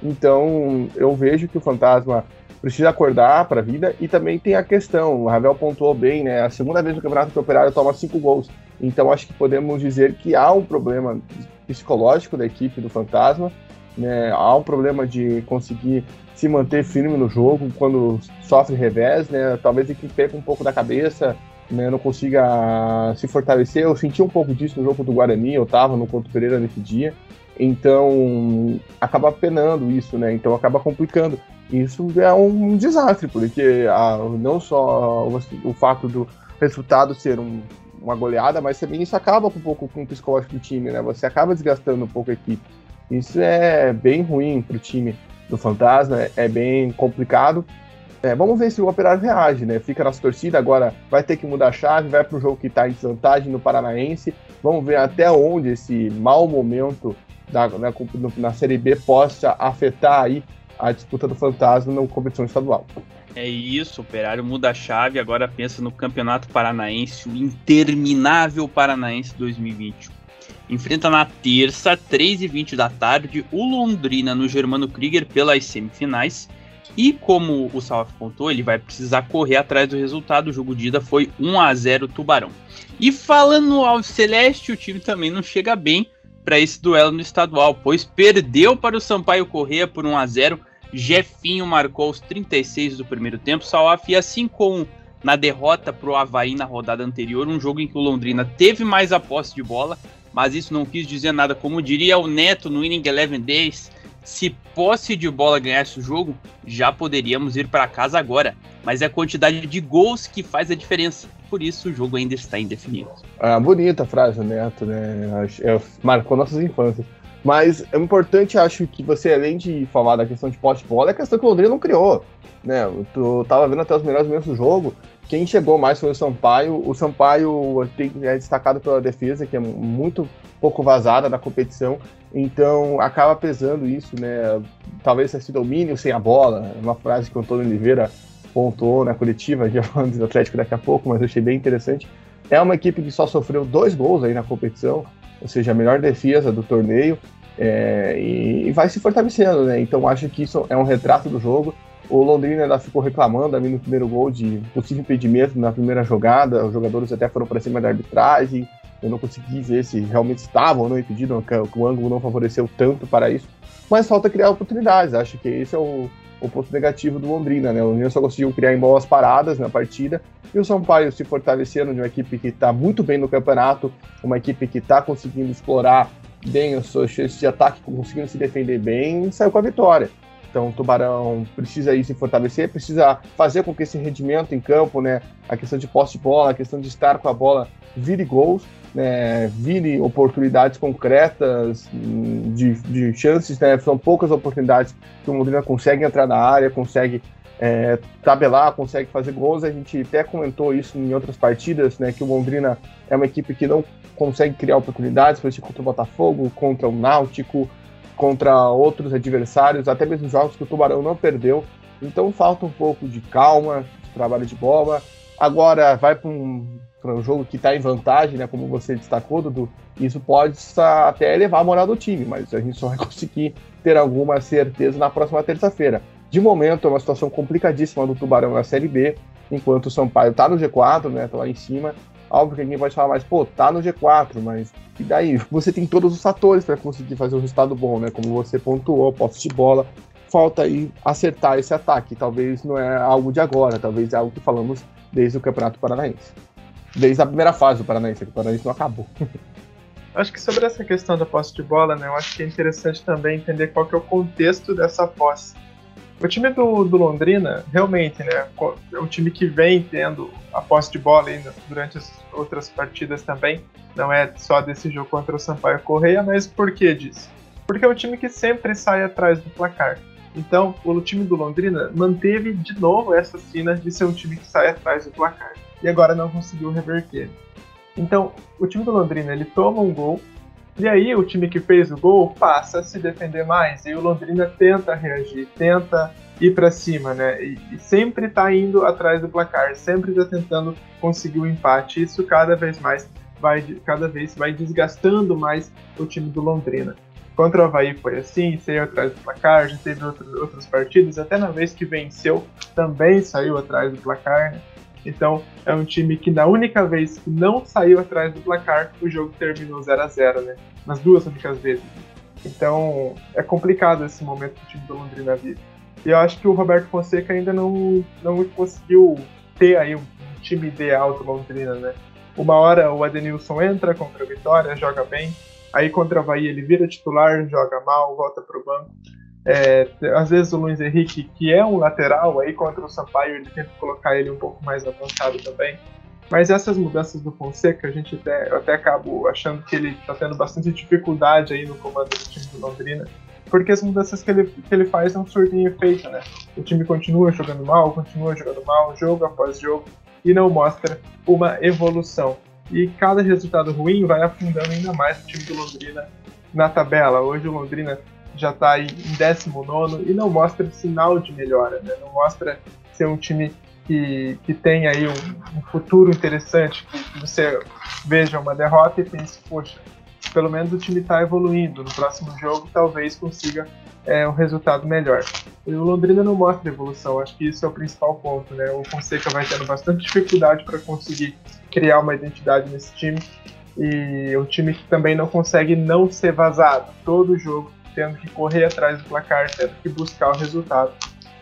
C: Então, eu vejo que o Fantasma precisa acordar para a vida e também tem a questão, o Ravel pontuou bem, né? A segunda vez no campeonato que o Operário toma cinco gols. Então, acho que podemos dizer que há um problema psicológico da equipe do Fantasma, né? Há um problema de conseguir se manter firme no jogo quando sofre revés, né? Talvez ele perca um pouco da cabeça, né? Não consiga se fortalecer. Eu senti um pouco disso no jogo do Guarani, eu tava no Couto Pereira nesse dia. Então, acaba penando isso, né? Então acaba complicando. Isso é um desastre, porque a, não só o, o, fato do resultado ser um, uma goleada, mas também isso acaba um pouco com o psicológico do time, né? Você acaba desgastando um pouco a equipe. Isso é bem ruim para o time do Fantasma, é bem complicado. É, vamos ver se o Operário reage, né? Fica nossa torcida, agora vai ter que mudar a chave, vai para o jogo que está em desvantagem no Paranaense. Vamos ver até onde esse mau momento da, na, na Série B possa afetar aí a disputa do Fantasma na competição estadual.
A: É isso, o Operário muda a chave, agora pensa no Campeonato Paranaense, o interminável Paranaense 2021 enfrenta na terça, 3h20 da tarde, o Londrina no Germano Krieger pelas semifinais. E como o Salaf contou, ele vai precisar correr atrás do resultado. O jogo de ida foi 1 a 0 Tubarão. E falando ao Celeste, o time também não chega bem para esse duelo no estadual, pois perdeu para o Sampaio Correia por 1 a 0. Jefinho marcou aos 36 do primeiro tempo. Salaf, e assim como na derrota para o Havaí na rodada anterior, um jogo em que o Londrina teve mais a posse de bola, mas isso não quis dizer nada. Como diria o Neto no Inning Eleven Days, se posse de bola ganhasse o jogo, já poderíamos ir para casa agora. Mas é a quantidade de gols que faz a diferença. Por isso o jogo ainda está indefinido.
C: Ah, bonita a frase, Neto, né? É, marcou nossas infâncias. Mas é importante, acho que você, além de falar da questão de posse de bola, é a questão que o Londrina não criou. Né? Tu tava vendo até os melhores momentos do jogo. Quem chegou mais foi o Sampaio. O Sampaio é destacado pela defesa, que é muito pouco vazada na competição. Então acaba pesando isso, né? Talvez esse domínio sem a bola, uma frase que o Antônio Oliveira pontuou na coletiva, já falando do Atlético daqui a pouco, mas eu achei bem interessante. É uma equipe que só sofreu dois gols aí na competição, ou seja, a melhor defesa do torneio, é, e vai se fortalecendo, né? Então acho que isso é um retrato do jogo. O Londrina ainda ficou reclamando ali no primeiro gol de possível impedimento na primeira jogada. Os jogadores até foram para cima da arbitragem. Eu não consegui ver se realmente estavam ou não impedidos, o ângulo não favoreceu tanto para isso. Mas falta criar oportunidades. Acho que esse é o, o ponto negativo do Londrina, né? O Londrina só conseguiu criar em boas paradas na partida. E o Sampaio se fortalecendo de uma equipe que está muito bem no campeonato, uma equipe que está conseguindo explorar bem as suas chances de ataque, conseguindo se defender bem, saiu com a vitória. Então o Tubarão precisa ir se fortalecer, precisa fazer com que esse rendimento em campo, né, a questão de posse de bola, a questão de estar com a bola, vire gols, né, vire oportunidades concretas hum, de, de chances, né, são poucas oportunidades que o Londrina consegue entrar na área, consegue é, tabelar, consegue fazer gols. A gente até comentou isso em outras partidas, né, que o Londrina é uma equipe que não consegue criar oportunidades, foi isso contra o Botafogo, contra o Náutico, contra outros adversários, até mesmo jogos que o Tubarão não perdeu. Então falta um pouco de calma, de trabalho de bola. Agora vai para um, um jogo que está em vantagem, né, como você destacou, Dudu. Isso pode até elevar a moral do time, mas a gente só vai conseguir ter alguma certeza na próxima terça-feira. De momento, é uma situação complicadíssima do Tubarão na Série B, enquanto o Sampaio está no G4, né, tá lá em cima, Óbvio que alguém pode falar, mas, pô, tá no G4, mas e daí? Você tem todos os fatores para conseguir fazer um resultado bom, né? Como você pontuou, posse de bola. Falta aí acertar esse ataque. Talvez não é algo de agora, talvez é algo que falamos desde o Campeonato Paranaense. Desde a primeira fase do Paranaense, que o Paranaense não acabou.
B: Acho que sobre essa questão da posse de bola, né, eu acho que é interessante também entender qual que é o contexto dessa posse. O time do, do Londrina, realmente, né, é um time que vem tendo a posse de bola ainda durante as outras partidas também. Não é só desse jogo contra o Sampaio Correia, mas por que disso? Porque é um time que sempre sai atrás do placar. Então, o time do Londrina manteve de novo essa cena de ser um time que sai atrás do placar. E agora não conseguiu reverter. Então, o time do Londrina ele toma um gol e aí o time que fez o gol passa a se defender mais. E o Londrina tenta reagir, tenta ir para cima, né? E, e sempre está indo atrás do placar, sempre está tentando conseguir o um empate. Isso cada vez mais vai, cada vez vai desgastando mais o time do Londrina. Contra o Havaí foi assim, saiu atrás do placar, já teve outros, outras partidas, até na vez que venceu também saiu atrás do placar. Né? Então é um time que na única vez que não saiu atrás do placar, o jogo terminou 0 a 0 né? Nas duas únicas vezes. Então é complicado esse momento que o time do Londrina vive. E eu acho que o Roberto Fonseca ainda não, não conseguiu ter aí um time ideal do Londrina, né? Uma hora o Adenilson entra contra a Vitória, joga bem. Aí contra o Havaí ele vira titular, joga mal, volta pro banco. É, às vezes o Luiz Henrique, que é um lateral, aí contra o Sampaio ele tenta colocar ele um pouco mais avançado também. Mas essas mudanças do Fonseca, a gente até, eu até acabo achando que ele está tendo bastante dificuldade aí no comando do time do Londrina, porque as mudanças que ele, que ele faz não surtem efeito, né? O time continua jogando mal, continua jogando mal, jogo após jogo, e não mostra uma evolução. E cada resultado ruim vai afundando ainda mais o time do Londrina na tabela. Hoje o Londrina já está em 19 e não mostra sinal de melhora, né? não mostra ser um time que, que tem aí um, um futuro interessante, que você veja uma derrota e pense, poxa, pelo menos o time está evoluindo, no próximo jogo talvez consiga é, um resultado melhor. E o Londrina não mostra evolução, acho que isso é o principal ponto, né? O Fonseca vai tendo bastante dificuldade para conseguir criar uma identidade nesse time e o time que também não consegue não ser vazado. Todo jogo tendo que correr atrás do placar, tendo que buscar o resultado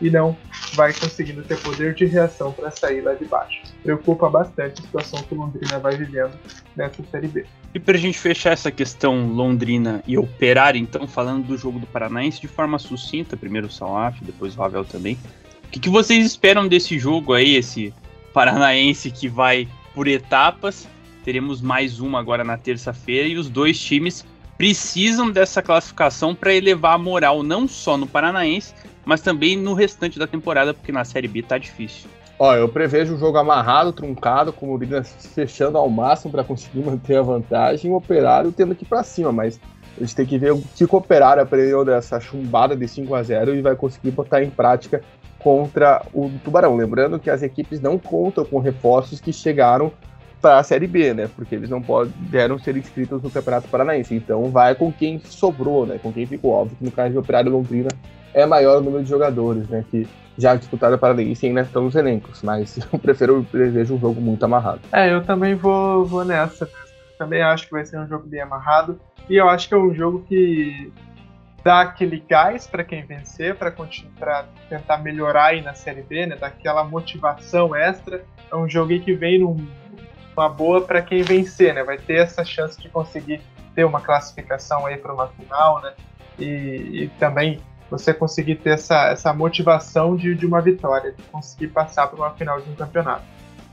B: e não vai conseguindo ter poder de reação para sair lá de baixo. Preocupa bastante a situação que o Londrina vai vivendo nessa Série B.
A: E para a gente fechar essa questão Londrina e Operário, então, falando do jogo do Paranaense de forma sucinta, primeiro o Salaf, depois o Ravel também. O que, que vocês esperam desse jogo aí, esse Paranaense que vai por etapas? Teremos mais uma agora na terça-feira e os dois times precisam dessa classificação para elevar a moral não só no Paranaense, mas também no restante da temporada, porque na Série B tá difícil.
C: Ó, eu prevejo um jogo amarrado, truncado, com o Lina fechando ao máximo para conseguir manter a vantagem o Operário tendo que ir para cima, mas a gente tem que ver o que o Operário aprendeu dessa chumbada de 5 a 0 e vai conseguir botar em prática contra o Tubarão. Lembrando que as equipes não contam com reforços que chegaram para a Série B, né? Porque eles não puderam ser inscritos no Campeonato Paranaense. Então vai com quem sobrou, né? Com quem ficou. Óbvio que no caso de Operário Londrina é maior o número de jogadores, né? Que já disputaram a Paranaense e ainda estão nos elencos. Mas eu prefiro, eu prevejo um jogo muito amarrado.
B: É, eu também vou, vou nessa. Também acho que vai ser um jogo bem amarrado. E eu acho que é um jogo que dá aquele gás para quem vencer, para tentar melhorar aí na Série B, né? Daquela motivação extra. É um jogo que vem num uma boa para quem vencer, né? Vai ter essa chance de conseguir ter uma classificação aí para uma final, né? E, e, também você conseguir ter essa, essa motivação de, de uma vitória, de conseguir passar para uma final de um campeonato.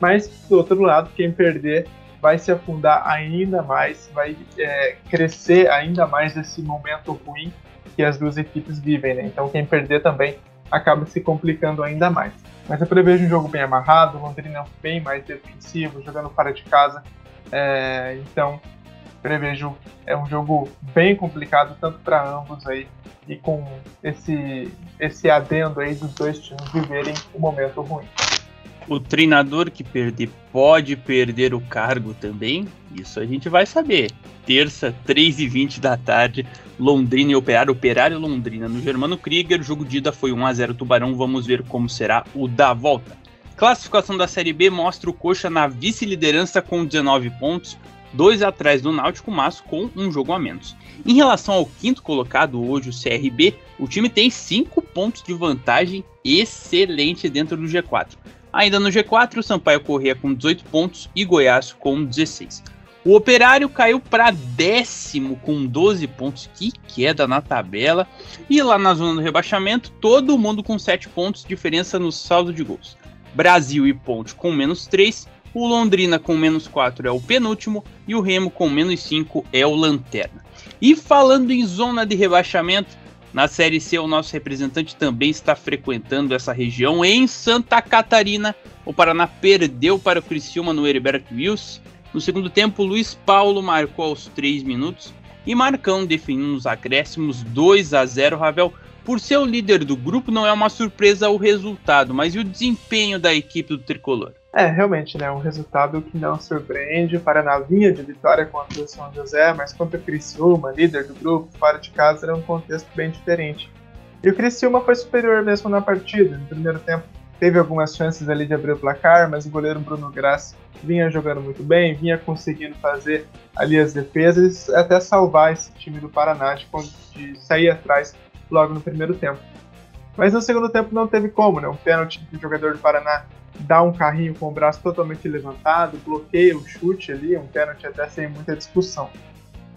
B: Mas, do outro lado, quem perder vai se afundar ainda mais, vai é, crescer ainda mais esse momento ruim que as duas equipes vivem, né? Então quem perder também acaba se complicando ainda mais. Mas eu prevejo um jogo bem amarrado, Londrina bem mais defensivo, jogando fora de casa. É, então prevejo é um jogo bem complicado tanto para ambos aí e com esse esse adendo aí dos dois times viverem um momento ruim.
A: O treinador que perder pode perder o cargo também? Isso a gente vai saber. Terça, 3h20 da tarde, Londrina e Operário, Operário Londrina no Germano Krieger. Jogo de ida foi 1x0 Tubarão. Vamos ver como será o da volta. Classificação da Série B mostra o Coxa na vice-liderança com 19 pontos, dois atrás do Náutico, mas com um jogo a menos. Em relação ao quinto colocado, hoje o CRB, o time tem 5 pontos de vantagem excelente dentro do G4. Ainda no G4, o Sampaio Corrêa com 18 pontos e Goiás com 16. O Operário caiu para décimo com 12 pontos, que queda na tabela. E lá na zona do rebaixamento, todo mundo com 7 pontos, diferença no saldo de gols. Brasil e Ponte com menos 3, o Londrina com menos 4 é o penúltimo e o Remo com menos 5 é o Lanterna. E falando em zona de rebaixamento, na Série C, o nosso representante também está frequentando essa região. Em Santa Catarina, o Paraná perdeu para o Criciúma no Heriberto Wilson. No segundo tempo, Luiz Paulo marcou aos 3 minutos e Marcão definiu nos acréscimos 2 a 0 Ravel. Por ser o líder do grupo, não é uma surpresa o resultado, mas e o desempenho da equipe do tricolor?
B: É, realmente, né? Um resultado que não surpreende. O Paraná vinha de vitória contra o São José, mas contra o Criciúma, líder do grupo, fora de casa, era um contexto bem diferente. E o Criciúma foi superior mesmo na partida. No primeiro tempo, teve algumas chances ali de abrir o placar, mas o goleiro Bruno Graça vinha jogando muito bem, vinha conseguindo fazer ali as defesas, até salvar esse time do Paraná de, de sair atrás logo no primeiro tempo. Mas no segundo tempo não teve como, né? Um pênalti do jogador do Paraná dá um carrinho com o braço totalmente levantado, bloqueia o chute ali, um pênalti até sem muita discussão.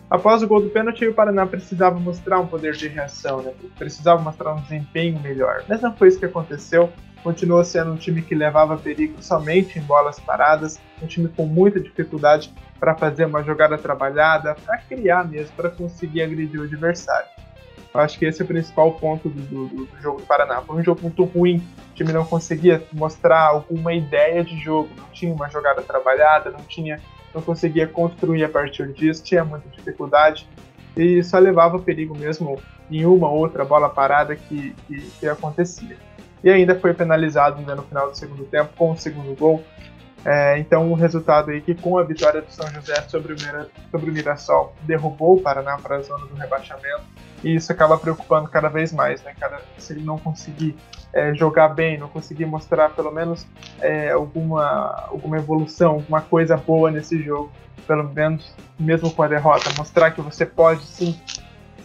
B: Após o gol do pênalti, o Paraná precisava mostrar um poder de reação, né? precisava mostrar um desempenho melhor. Mas não foi isso que aconteceu. Continuou sendo um time que levava perigo somente em bolas paradas, um time com muita dificuldade para fazer uma jogada trabalhada, para criar mesmo, para conseguir agredir o adversário. Acho que esse é o principal ponto do, do, do, jogo do Paraná. Foi um jogo muito ruim, o time não conseguia mostrar alguma ideia de jogo, não tinha uma jogada trabalhada, não tinha, não conseguia construir a partir disso, tinha muita dificuldade e só levava perigo mesmo em uma ou outra bola parada que, que, que acontecia. E ainda foi penalizado no final do segundo tempo com o segundo gol. É, então, o resultado aí que com a vitória do São José sobre o, sobre o Mirassol derrubou o Paraná para a zona do rebaixamento e isso acaba preocupando cada vez mais, né, cara? Se ele não conseguir é, jogar bem, não conseguir mostrar pelo menos é, alguma, alguma evolução, alguma coisa boa nesse jogo, pelo menos mesmo com a derrota, mostrar que você pode sim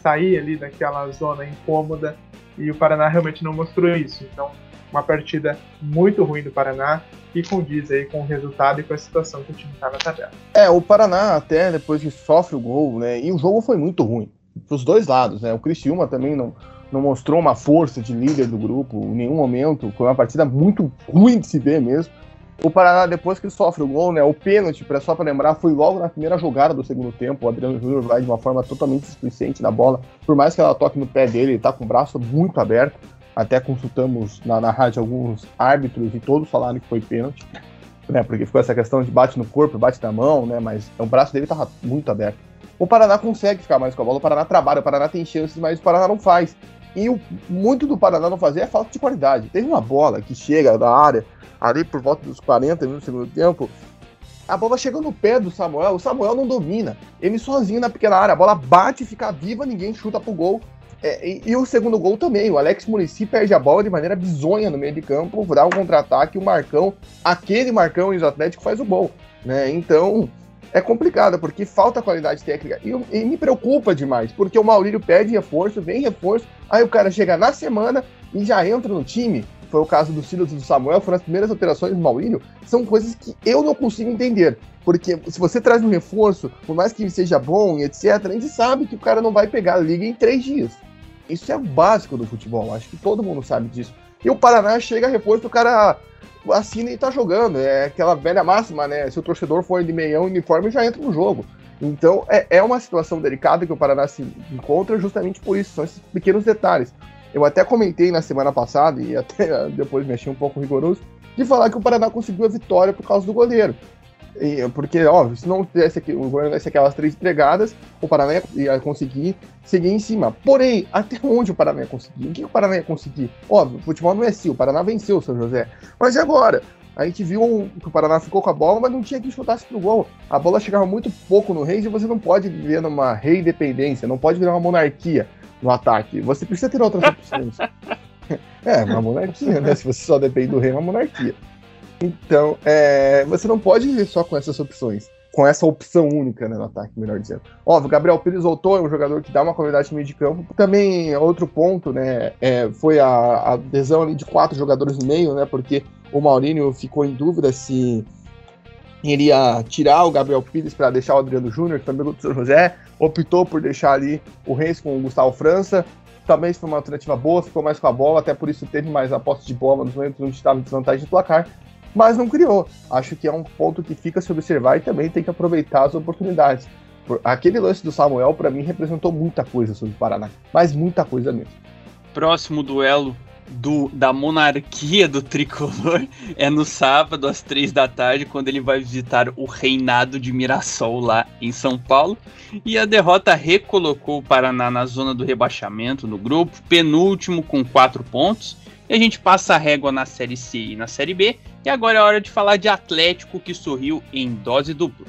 B: sair ali daquela zona incômoda e o Paraná realmente não mostrou isso. Então, uma partida muito ruim do Paraná que condiz aí com o resultado e com a situação que o time está na tabela.
C: É, o Paraná até depois que sofre o gol, né? E o jogo foi muito ruim os dois lados, né? O Criciúma também não, não mostrou uma força de líder do grupo em nenhum momento. Foi uma partida muito ruim de se ver mesmo. O Paraná, depois que sofre o gol, né? O pênalti, só para lembrar, foi logo na primeira jogada do segundo tempo. O Adriano Júnior vai de uma forma totalmente displicente na bola. Por mais que ela toque no pé dele, ele tá com o braço muito aberto. Até consultamos na, na rádio alguns árbitros e todos falaram que foi pênalti, né? Porque ficou essa questão de bate no corpo, bate na mão, né? Mas o braço dele tava muito aberto. O Paraná consegue ficar mais com a bola, o Paraná trabalha, o Paraná tem chances, mas o Paraná não faz. E o, muito do Paraná não fazer é falta de qualidade. Teve uma bola que chega da área, ali por volta dos 40 minutos do segundo tempo, a bola chega no pé do Samuel, o Samuel não domina. Ele sozinho na pequena área, a bola bate, fica viva, ninguém chuta pro gol. É, e, e, o segundo gol também, o Alex Murici perde a bola de maneira bizonha no meio de campo, dá um contra-ataque, o Marcão, aquele Marcão e o Atlético faz o gol, né? Então, é complicado, porque falta qualidade técnica. E, e, me preocupa demais, porque o Maurílio pede reforço, vem reforço, aí o cara chega na semana e já entra no time. Foi o caso do Silas e do Samuel, foram as primeiras alterações do Maurílio. São coisas que eu não consigo entender. Porque se você traz um reforço, por mais que seja bom e etc., a gente sabe que o cara não vai pegar a liga em três dias. Isso é o básico do futebol, acho que todo mundo sabe disso. E o Paraná chega reforço, o cara assina e tá jogando. É aquela velha máxima, né? Se o torcedor for de meião uniforme, já entra no jogo. Então é, é uma situação delicada que o Paraná se encontra justamente por isso, são esses pequenos detalhes. Eu até comentei na semana passada, e até depois me achei um pouco rigoroso, de falar que o Paraná conseguiu a vitória por causa do goleiro. Porque, óbvio, se não tivesse aqui, o goleiro desse aquelas três entregadas, o Paraná ia conseguir seguir em cima. Porém, até onde o Paraná ia conseguir? O que o Paraná ia conseguir? Óbvio, o futebol não é assim, o Paraná venceu o São José. Mas e agora? A gente viu que o Paraná ficou com a bola, mas não tinha quem chutasse pro gol. A bola chegava muito pouco no Reis e você não pode viver numa rei dependência, não pode virar uma monarquia no ataque. Você precisa ter outras opções. é, uma monarquia, né? Se você só depende do rei, é uma monarquia. Então, é, você não pode viver só com essas opções. Com essa opção única né, no ataque, melhor dizendo. Óbvio, Gabriel Pires voltou, é um jogador que dá uma qualidade no meio de campo. Também, outro ponto, né, é, foi a, adesão ali de quatro jogadores no meio, né, porque o Maurício ficou em dúvida se iria tirar o Gabriel Pires para deixar o Adriano Júnior, também do São José, optou por deixar ali o Reis com o Gustavo França, também foi uma alternativa boa, ficou mais com a bola, até por isso teve mais a posse de bola nos momentos onde estava em desvantagem de placar, mas não criou. Acho que é um ponto que fica se observar e também tem que aproveitar as oportunidades. Aquele lance do Samuel, para mim, representou muita coisa sobre o Paraná, mas muita coisa mesmo.
A: Próximo duelo do, da monarquia do tricolor é no sábado, às três da tarde, quando ele vai visitar o reinado de Mirassol lá em São Paulo. E a derrota recolocou o Paraná na zona do rebaixamento no grupo, penúltimo com quatro pontos. E a gente passa a régua na Série C e na Série B. E agora é hora de falar de Atlético que sorriu em dose dupla.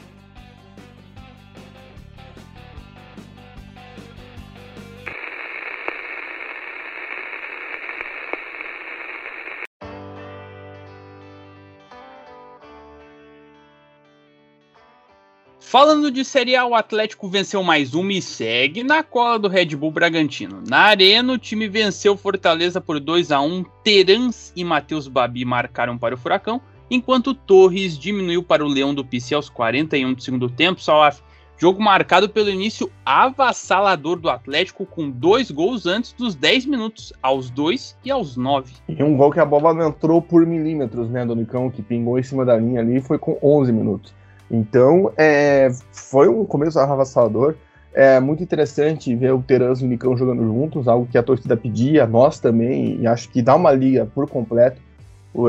A: Falando de Série A, o Atlético venceu mais uma e segue na cola do Red Bull Bragantino. Na Arena, o time venceu Fortaleza por 2 a 1 Terans e Matheus Babi marcaram para o Furacão, enquanto Torres diminuiu para o Leão do Pici aos 41 do segundo tempo. Salaf, jogo marcado pelo início avassalador do Atlético, com dois gols antes dos 10 minutos, aos 2 e aos 9.
C: E um gol que a bola não entrou por milímetros, né, do Nicão, que pingou em cima da linha ali, foi com 11 minutos. Então, é, foi um começo avassalador. É muito interessante ver o Terans e o Nicão jogando juntos, algo que a torcida pedia, nós também, e acho que dá uma liga por completo.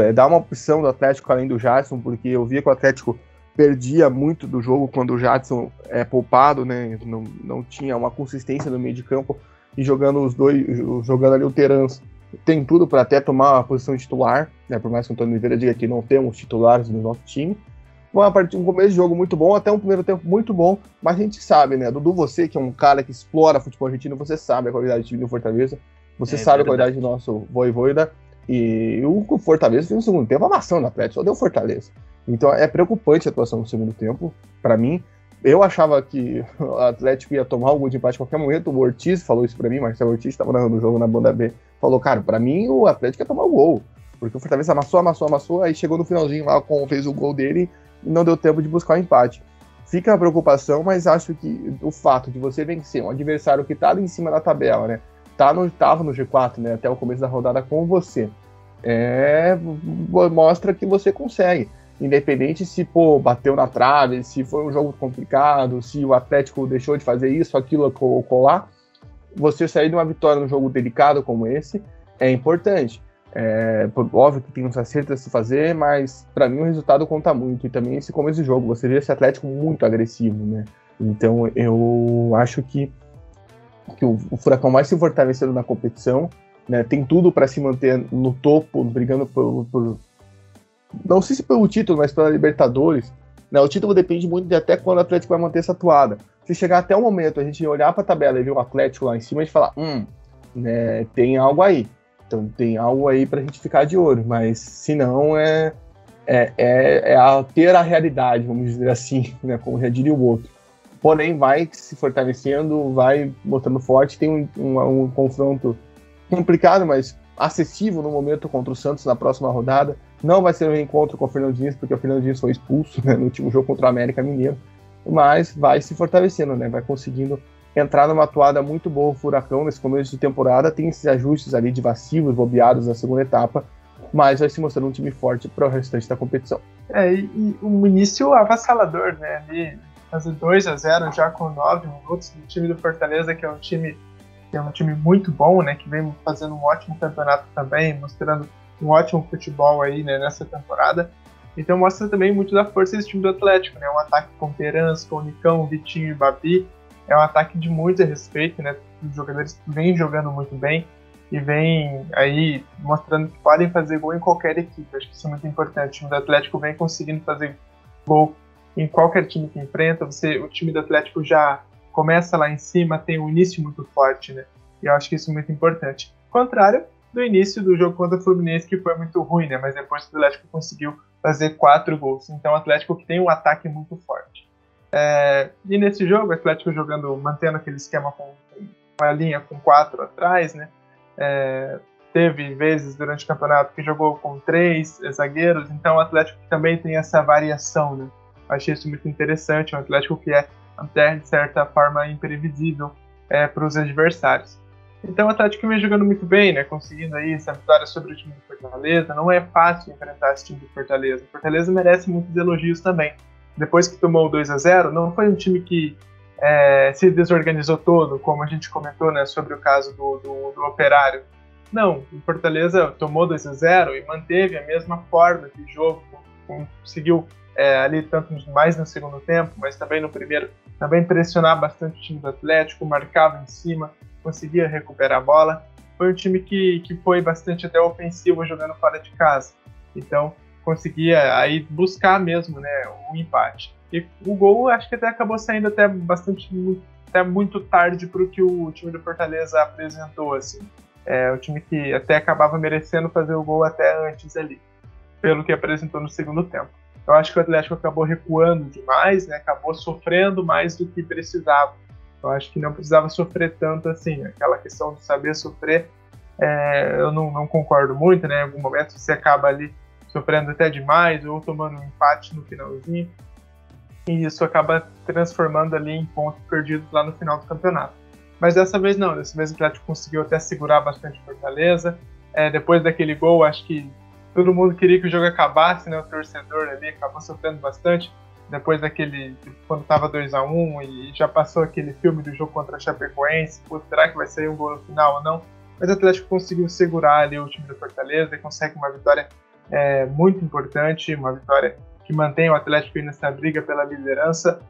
C: É, dá uma opção do Atlético além do Jadson, porque eu via que o Atlético perdia muito do jogo quando o Jadson é poupado, né? Não, não tinha uma consistência no meio de campo e jogando os dois, jogando ali o Terans tem tudo para até tomar a posição titular, né? Por mais que o Antônio Oliveira diga que não temos titulares no nosso time uma partida, um começo de jogo muito bom, até um primeiro tempo muito bom, mas a gente sabe, né? Dudu, você que é um cara que explora futebol argentino, você sabe a qualidade do time do Fortaleza, você é, sabe a qualidade do nosso Voivoda, e o Fortaleza fez no segundo tempo amassando a Atlético, só deu Fortaleza. Então é preocupante a atuação no segundo tempo, para mim. Eu achava que o Atlético ia tomar algum de empate a qualquer momento. O Ortiz falou isso para mim, Marcelo Ortiz estava narrando o jogo na banda B. Falou, cara, para mim o Atlético ia tomar o gol. Porque o Fortaleza amassou, amassou, amassou, aí chegou no finalzinho lá, com, fez o gol dele e não deu tempo de buscar o empate. Fica a preocupação, mas acho que o fato de você vencer um adversário que está em cima da tabela, né? Tá no, tava no G4, né? Até o começo da rodada com você. É, mostra que você consegue. Independente se, pô, bateu na trave, se foi um jogo complicado, se o Atlético deixou de fazer isso, aquilo ou colar, você sair de uma vitória num jogo delicado como esse é importante. É, óbvio que tem uns acertos a se fazer, mas para mim o resultado conta muito. E também esse começo do jogo, você vê esse Atlético muito agressivo, né? Então eu acho que, que o, o Furacão vai se fortalecendo na competição, né? Tem tudo para se manter no topo, brigando por, por, Não sei se pelo título, mas pela Libertadores. Né? O título depende muito de até quando o Atlético vai manter essa atuada. Se chegar até o momento, a gente olhar para a tabela e ver o Atlético lá em cima e falar: hum, né, tem algo aí. Então tem algo aí para a gente ficar de olho, mas se não é, é, é, é a ter a realidade, vamos dizer assim, né, como já diria o outro. Porém, vai se fortalecendo, vai botando forte, tem um, um, um confronto complicado, mas acessível no momento contra o Santos na próxima rodada. Não vai ser um reencontro com o Fernando Diniz, porque o Fernando Diniz foi expulso né, no último jogo contra o América Mineiro, mas vai se fortalecendo, né? Vai conseguindo entrar numa atuada muito boa o Furacão nesse começo de temporada, tem esses ajustes ali de vacilos, bobeados na segunda etapa, mas vai se mostrando um time forte para o restante da competição.
B: É, e, um início avassalador, né? Ali, fazer 2 a 0 já com 9 minutos do time do Fortaleza, que é um time que é um time muito bom, né? Que vem fazendo um ótimo campeonato também, mostrando um ótimo futebol aí né, nessa temporada. Então mostra também muito da força desse time do Atlético, né? Um ataque com Terans, com Nicão, Vitinho e Babi. É um ataque de muito respeito, né? Os jogadores vêm jogando muito bem e vem aí mostrando que podem fazer gol em qualquer equipe. Acho que isso é muito importante. O time do Atlético vem conseguindo fazer gol em qualquer time que enfrenta. Você, o time do Atlético já começa lá em cima, tem um início muito forte, né? E eu acho que isso é muito importante. Contrário do início do jogo contra o Fluminense, que foi muito ruim, né? Mas depois o Atlético conseguiu fazer quatro gols. Então o Atlético que tem um ataque muito forte. É, e nesse jogo, o Atlético jogando, mantendo aquele esquema com uma linha com quatro atrás, né? É, teve vezes durante o campeonato que jogou com três zagueiros, então o Atlético também tem essa variação, né? Achei isso muito interessante, um Atlético que é até de certa forma imprevisível é, para os adversários. Então o Atlético vem jogando muito bem, né? Conseguindo aí essa vitória sobre o time do Fortaleza. Não é fácil enfrentar esse time do Fortaleza. O Fortaleza merece muitos elogios também. Depois que tomou o 2 a 0 não foi um time que é, se desorganizou todo, como a gente comentou né, sobre o caso do, do, do Operário. Não, o Fortaleza tomou 2 a 0 e manteve a mesma forma de jogo, conseguiu é, ali tanto mais no segundo tempo, mas também no primeiro, também pressionar bastante o time do Atlético, marcava em cima, conseguia recuperar a bola. Foi um time que, que foi bastante até ofensivo jogando fora de casa. Então, conseguia aí buscar mesmo né, o empate. E o gol acho que até acabou saindo até bastante até muito tarde para o que o time do Fortaleza apresentou assim. É o time que até acabava merecendo fazer o gol até antes ali, pelo que apresentou no segundo tempo. Eu acho que o Atlético acabou recuando demais, né? Acabou sofrendo mais do que precisava. Eu acho que não precisava sofrer tanto assim. Aquela questão de saber sofrer, é, eu não, não, concordo muito, né? Em algum momento você acaba ali sofrendo até demais ou tomando um empate no finalzinho. E isso acaba transformando ali em pontos perdidos lá no final do campeonato. Mas dessa vez não, dessa vez o Atlético conseguiu até segurar bastante Fortaleza. É, depois daquele gol, acho que todo mundo queria que o jogo acabasse, né? O torcedor ali acabou sofrendo bastante depois daquele quando estava 2 a 1 e já passou aquele filme do jogo contra a Chapecoense, Pô, será que vai sair um gol no final ou não? Mas o Atlético conseguiu segurar ali o time do Fortaleza e consegue uma vitória é, muito importante, uma vitória que mantém o Atlético nessa briga pela liderança.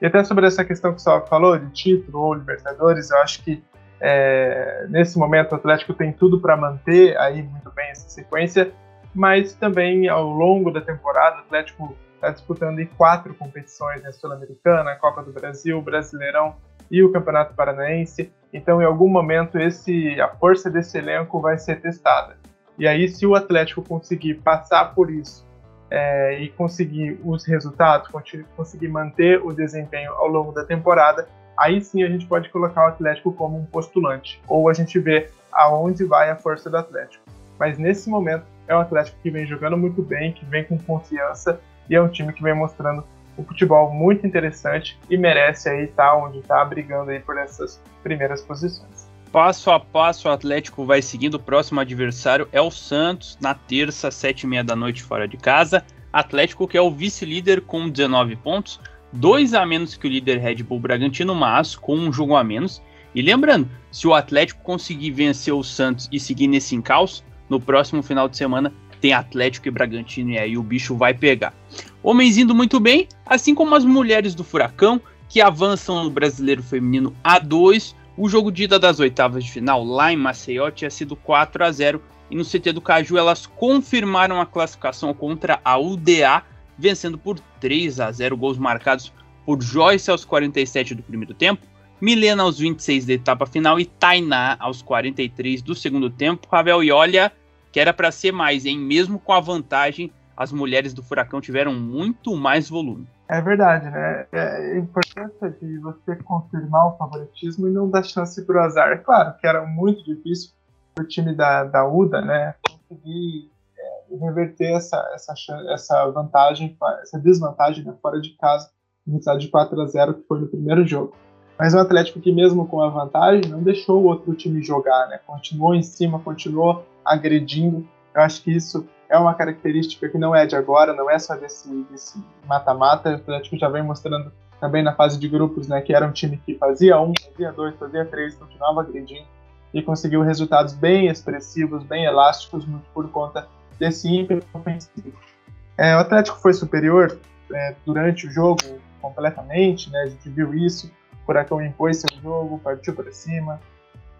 B: E até sobre essa questão que o Salve falou, de título ou Libertadores, eu acho que é, nesse momento o Atlético tem tudo para manter aí muito bem essa sequência, mas também ao longo da temporada o Atlético está disputando em quatro competições, né, Sul-Americana, Copa do Brasil, Brasileirão e o Campeonato Paranaense. Então, em algum momento, esse, a força desse elenco vai ser testada. E aí, se o Atlético conseguir passar por isso é, e conseguir os resultados, conseguir manter o desempenho ao longo da temporada, aí sim a gente pode colocar o Atlético como um postulante, ou a gente vê aonde vai a força do Atlético. Mas nesse momento é um Atlético que vem jogando muito bem, que vem com confiança e é um time que vem mostrando um futebol muito interessante e merece aí estar onde está brigando aí por essas primeiras posições.
A: Passo a passo, o Atlético vai seguindo. O próximo adversário é o Santos, na terça, sete e meia da noite, fora de casa. Atlético que é o vice-líder com 19 pontos, dois a menos que o líder Red Bull Bragantino, mas com um jogo a menos. E lembrando, se o Atlético conseguir vencer o Santos e seguir nesse encalço, no próximo final de semana tem Atlético e Bragantino e aí o bicho vai pegar. Homens indo muito bem, assim como as mulheres do Furacão, que avançam no Brasileiro Feminino A2. O jogo de ida das oitavas de final lá em Maceió tinha sido 4 a 0 e no CT do Caju elas confirmaram a classificação contra a UDA, vencendo por 3 a 0 gols marcados por Joyce aos 47 do primeiro tempo, Milena aos 26 da etapa final e Tainá aos 43 do segundo tempo. Ravel e olha, que era para ser mais, hein? Mesmo com a vantagem, as mulheres do Furacão tiveram muito mais volume.
B: É verdade, né? É a importância de você confirmar o favoritismo e não dar chance para o azar. Claro que era muito difícil para o time da, da UDA, né? Conseguir é, reverter essa, essa, essa vantagem, essa desvantagem né, fora de casa, no resultado de 4 a 0 que foi no primeiro jogo. Mas um Atlético que, mesmo com a vantagem, não deixou o outro time jogar, né? Continuou em cima, continuou agredindo. Eu acho que isso é uma característica que não é de agora, não é só desse mata-mata. O Atlético já vem mostrando também na fase de grupos, né, que era um time que fazia um, fazia dois, fazia três, continuava agredindo e conseguiu resultados bem expressivos, bem elásticos, muito por conta desse ímpeto ofensivo. É, o Atlético foi superior é, durante o jogo completamente, né, a gente viu isso, o Furacão impôs seu jogo, partiu para cima,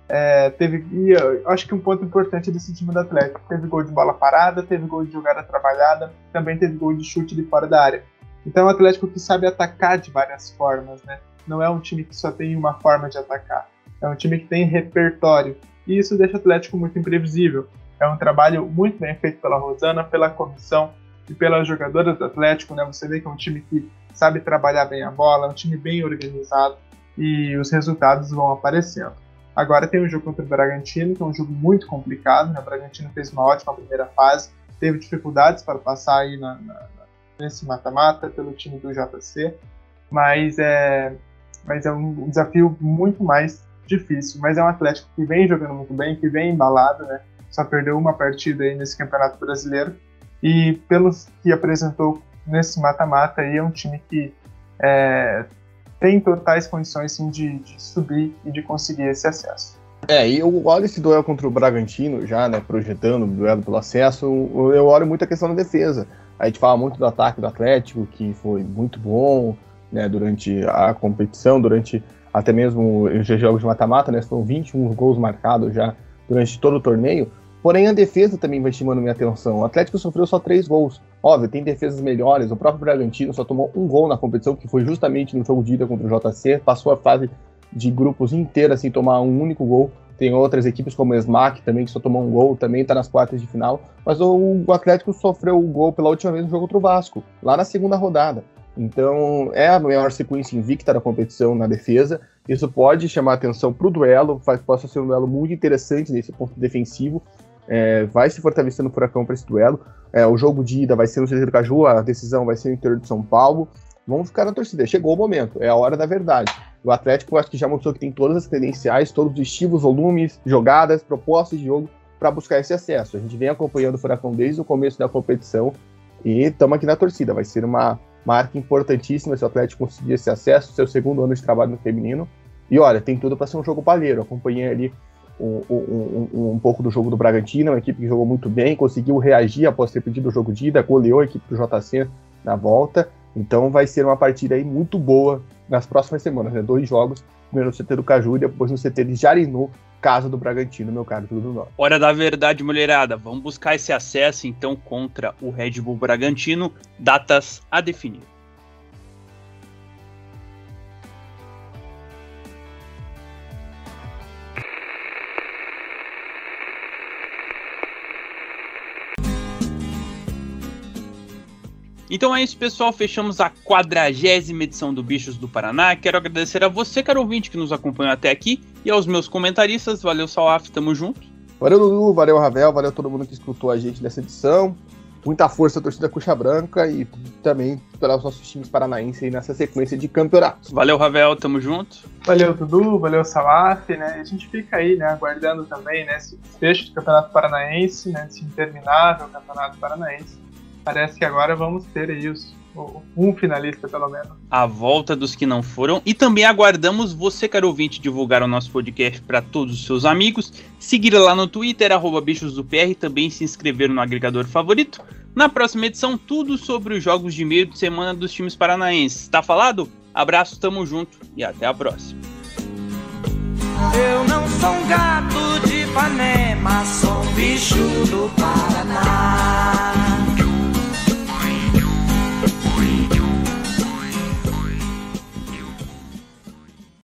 B: é, teve, e acho que um ponto importante desse time do Atlético, teve gol de bola parada, teve gol de jogada trabalhada, também teve gol de chute de fora da área. Então é um Atlético que sabe atacar de várias formas, né? Não é um time que só tem uma forma de atacar. É um time que tem repertório. E isso deixa o Atlético muito imprevisível. É um trabalho muito bem feito pela Rosana, pela comissão e pelas jogadoras do Atlético, né? Você vê que é um time que sabe trabalhar bem a bola, é um time bem organizado e os resultados vão aparecendo. Agora tem o jogo contra o Bragantino, que é um jogo muito complicado, né? O Bragantino fez uma ótima primeira fase, teve dificuldades para passar aí na, na, nesse mata-mata pelo time do JC, mas é, mas é um desafio muito mais difícil. Mas é um Atlético que vem jogando muito bem, que vem embalado, né? Só perdeu uma partida aí nesse Campeonato Brasileiro e pelos que apresentou nesse mata-mata aí é um time que é, tem totais condições sim, de, de subir e de conseguir esse acesso.
C: É, e eu olho esse duelo contra o Bragantino já, né, projetando o duelo pelo acesso, eu olho muito a questão da defesa. A gente fala muito do ataque do Atlético, que foi muito bom né, durante a competição, durante até mesmo os jogos de mata-mata, né, foram 21 gols marcados já durante todo o torneio. Porém, a defesa também vai chamando minha atenção. O Atlético sofreu só três gols. Óbvio, tem defesas melhores. O próprio Bragantino só tomou um gol na competição, que foi justamente no jogo de ida contra o JC. Passou a fase de grupos inteira sem tomar um único gol. Tem outras equipes como o Smack também, que só tomou um gol, também está nas quartas de final. Mas o, Atlético sofreu o gol pela última vez no jogo contra o Vasco, lá na segunda rodada. Então, é a maior sequência invicta da competição na defesa. Isso pode chamar atenção para o duelo, faz, possa ser um duelo muito interessante nesse ponto defensivo. É, vai se fortalecendo o Furacão para esse duelo. É, o jogo de ida vai ser no CT do Caju, a decisão vai ser no interior de São Paulo. Vamos ficar na torcida. Chegou o momento, é a hora da verdade. O Atlético, acho que já mostrou que tem todas as credenciais, todos os estilos, volumes, jogadas, propostas de jogo para buscar esse acesso. A gente vem acompanhando o Furacão desde o começo da competição e estamos aqui na torcida. Vai ser uma marca importantíssima se o Atlético conseguir esse acesso, seu segundo ano de trabalho no feminino. E olha, tem tudo para ser um jogo palheiro. Acompanhei ali um, um, um, pouco do jogo do Bragantino, uma equipe que jogou muito bem, conseguiu reagir após ter pedido o jogo de ida, goleou a equipe do JC na volta. Então vai ser uma partida aí muito boa nas próximas semanas, né? Dois jogos, primeiro no CT do Caju e depois no CT de Jarinu, casa do Bragantino, meu caro tudo Norte.
A: Hora da verdade, mulherada. Vamos buscar esse acesso então contra o Red Bull Bragantino. Datas a definir. Então é isso, pessoal. Fechamos a quadragésima edição do Bichos do Paraná. Quero agradecer a você, caro ouvinte, que nos acompanhou até aqui e aos meus comentaristas. Valeu, Salaf, tamo junto.
C: Valeu, Lulu, valeu, Ravel, valeu todo mundo que escutou a gente nessa edição. Muita força a torcida Cuxa Branca e também pelos nossos times paranaenses aí nessa sequência de campeonatos.
A: Valeu, Ravel, tamo junto.
B: Valeu, Dudu, valeu, Salaf, né? A gente fica aí, né, aguardando também, né, esse fecho do Campeonato Paranaense, né, esse interminável Campeonato Paranaense Parece que agora vamos ter aí os, um finalista, pelo menos.
A: A volta dos que não foram. E também aguardamos você, caro ouvinte, divulgar o nosso podcast para todos os seus amigos. Seguir lá no Twitter, arroba bichos do PR. Também se inscrever no agregador favorito. Na próxima edição, tudo sobre os jogos de meio de semana dos times paranaenses. Tá falado? Abraço, tamo junto e até a próxima.
D: Eu não sou um gato de Ipanema, sou um bicho do Paraná.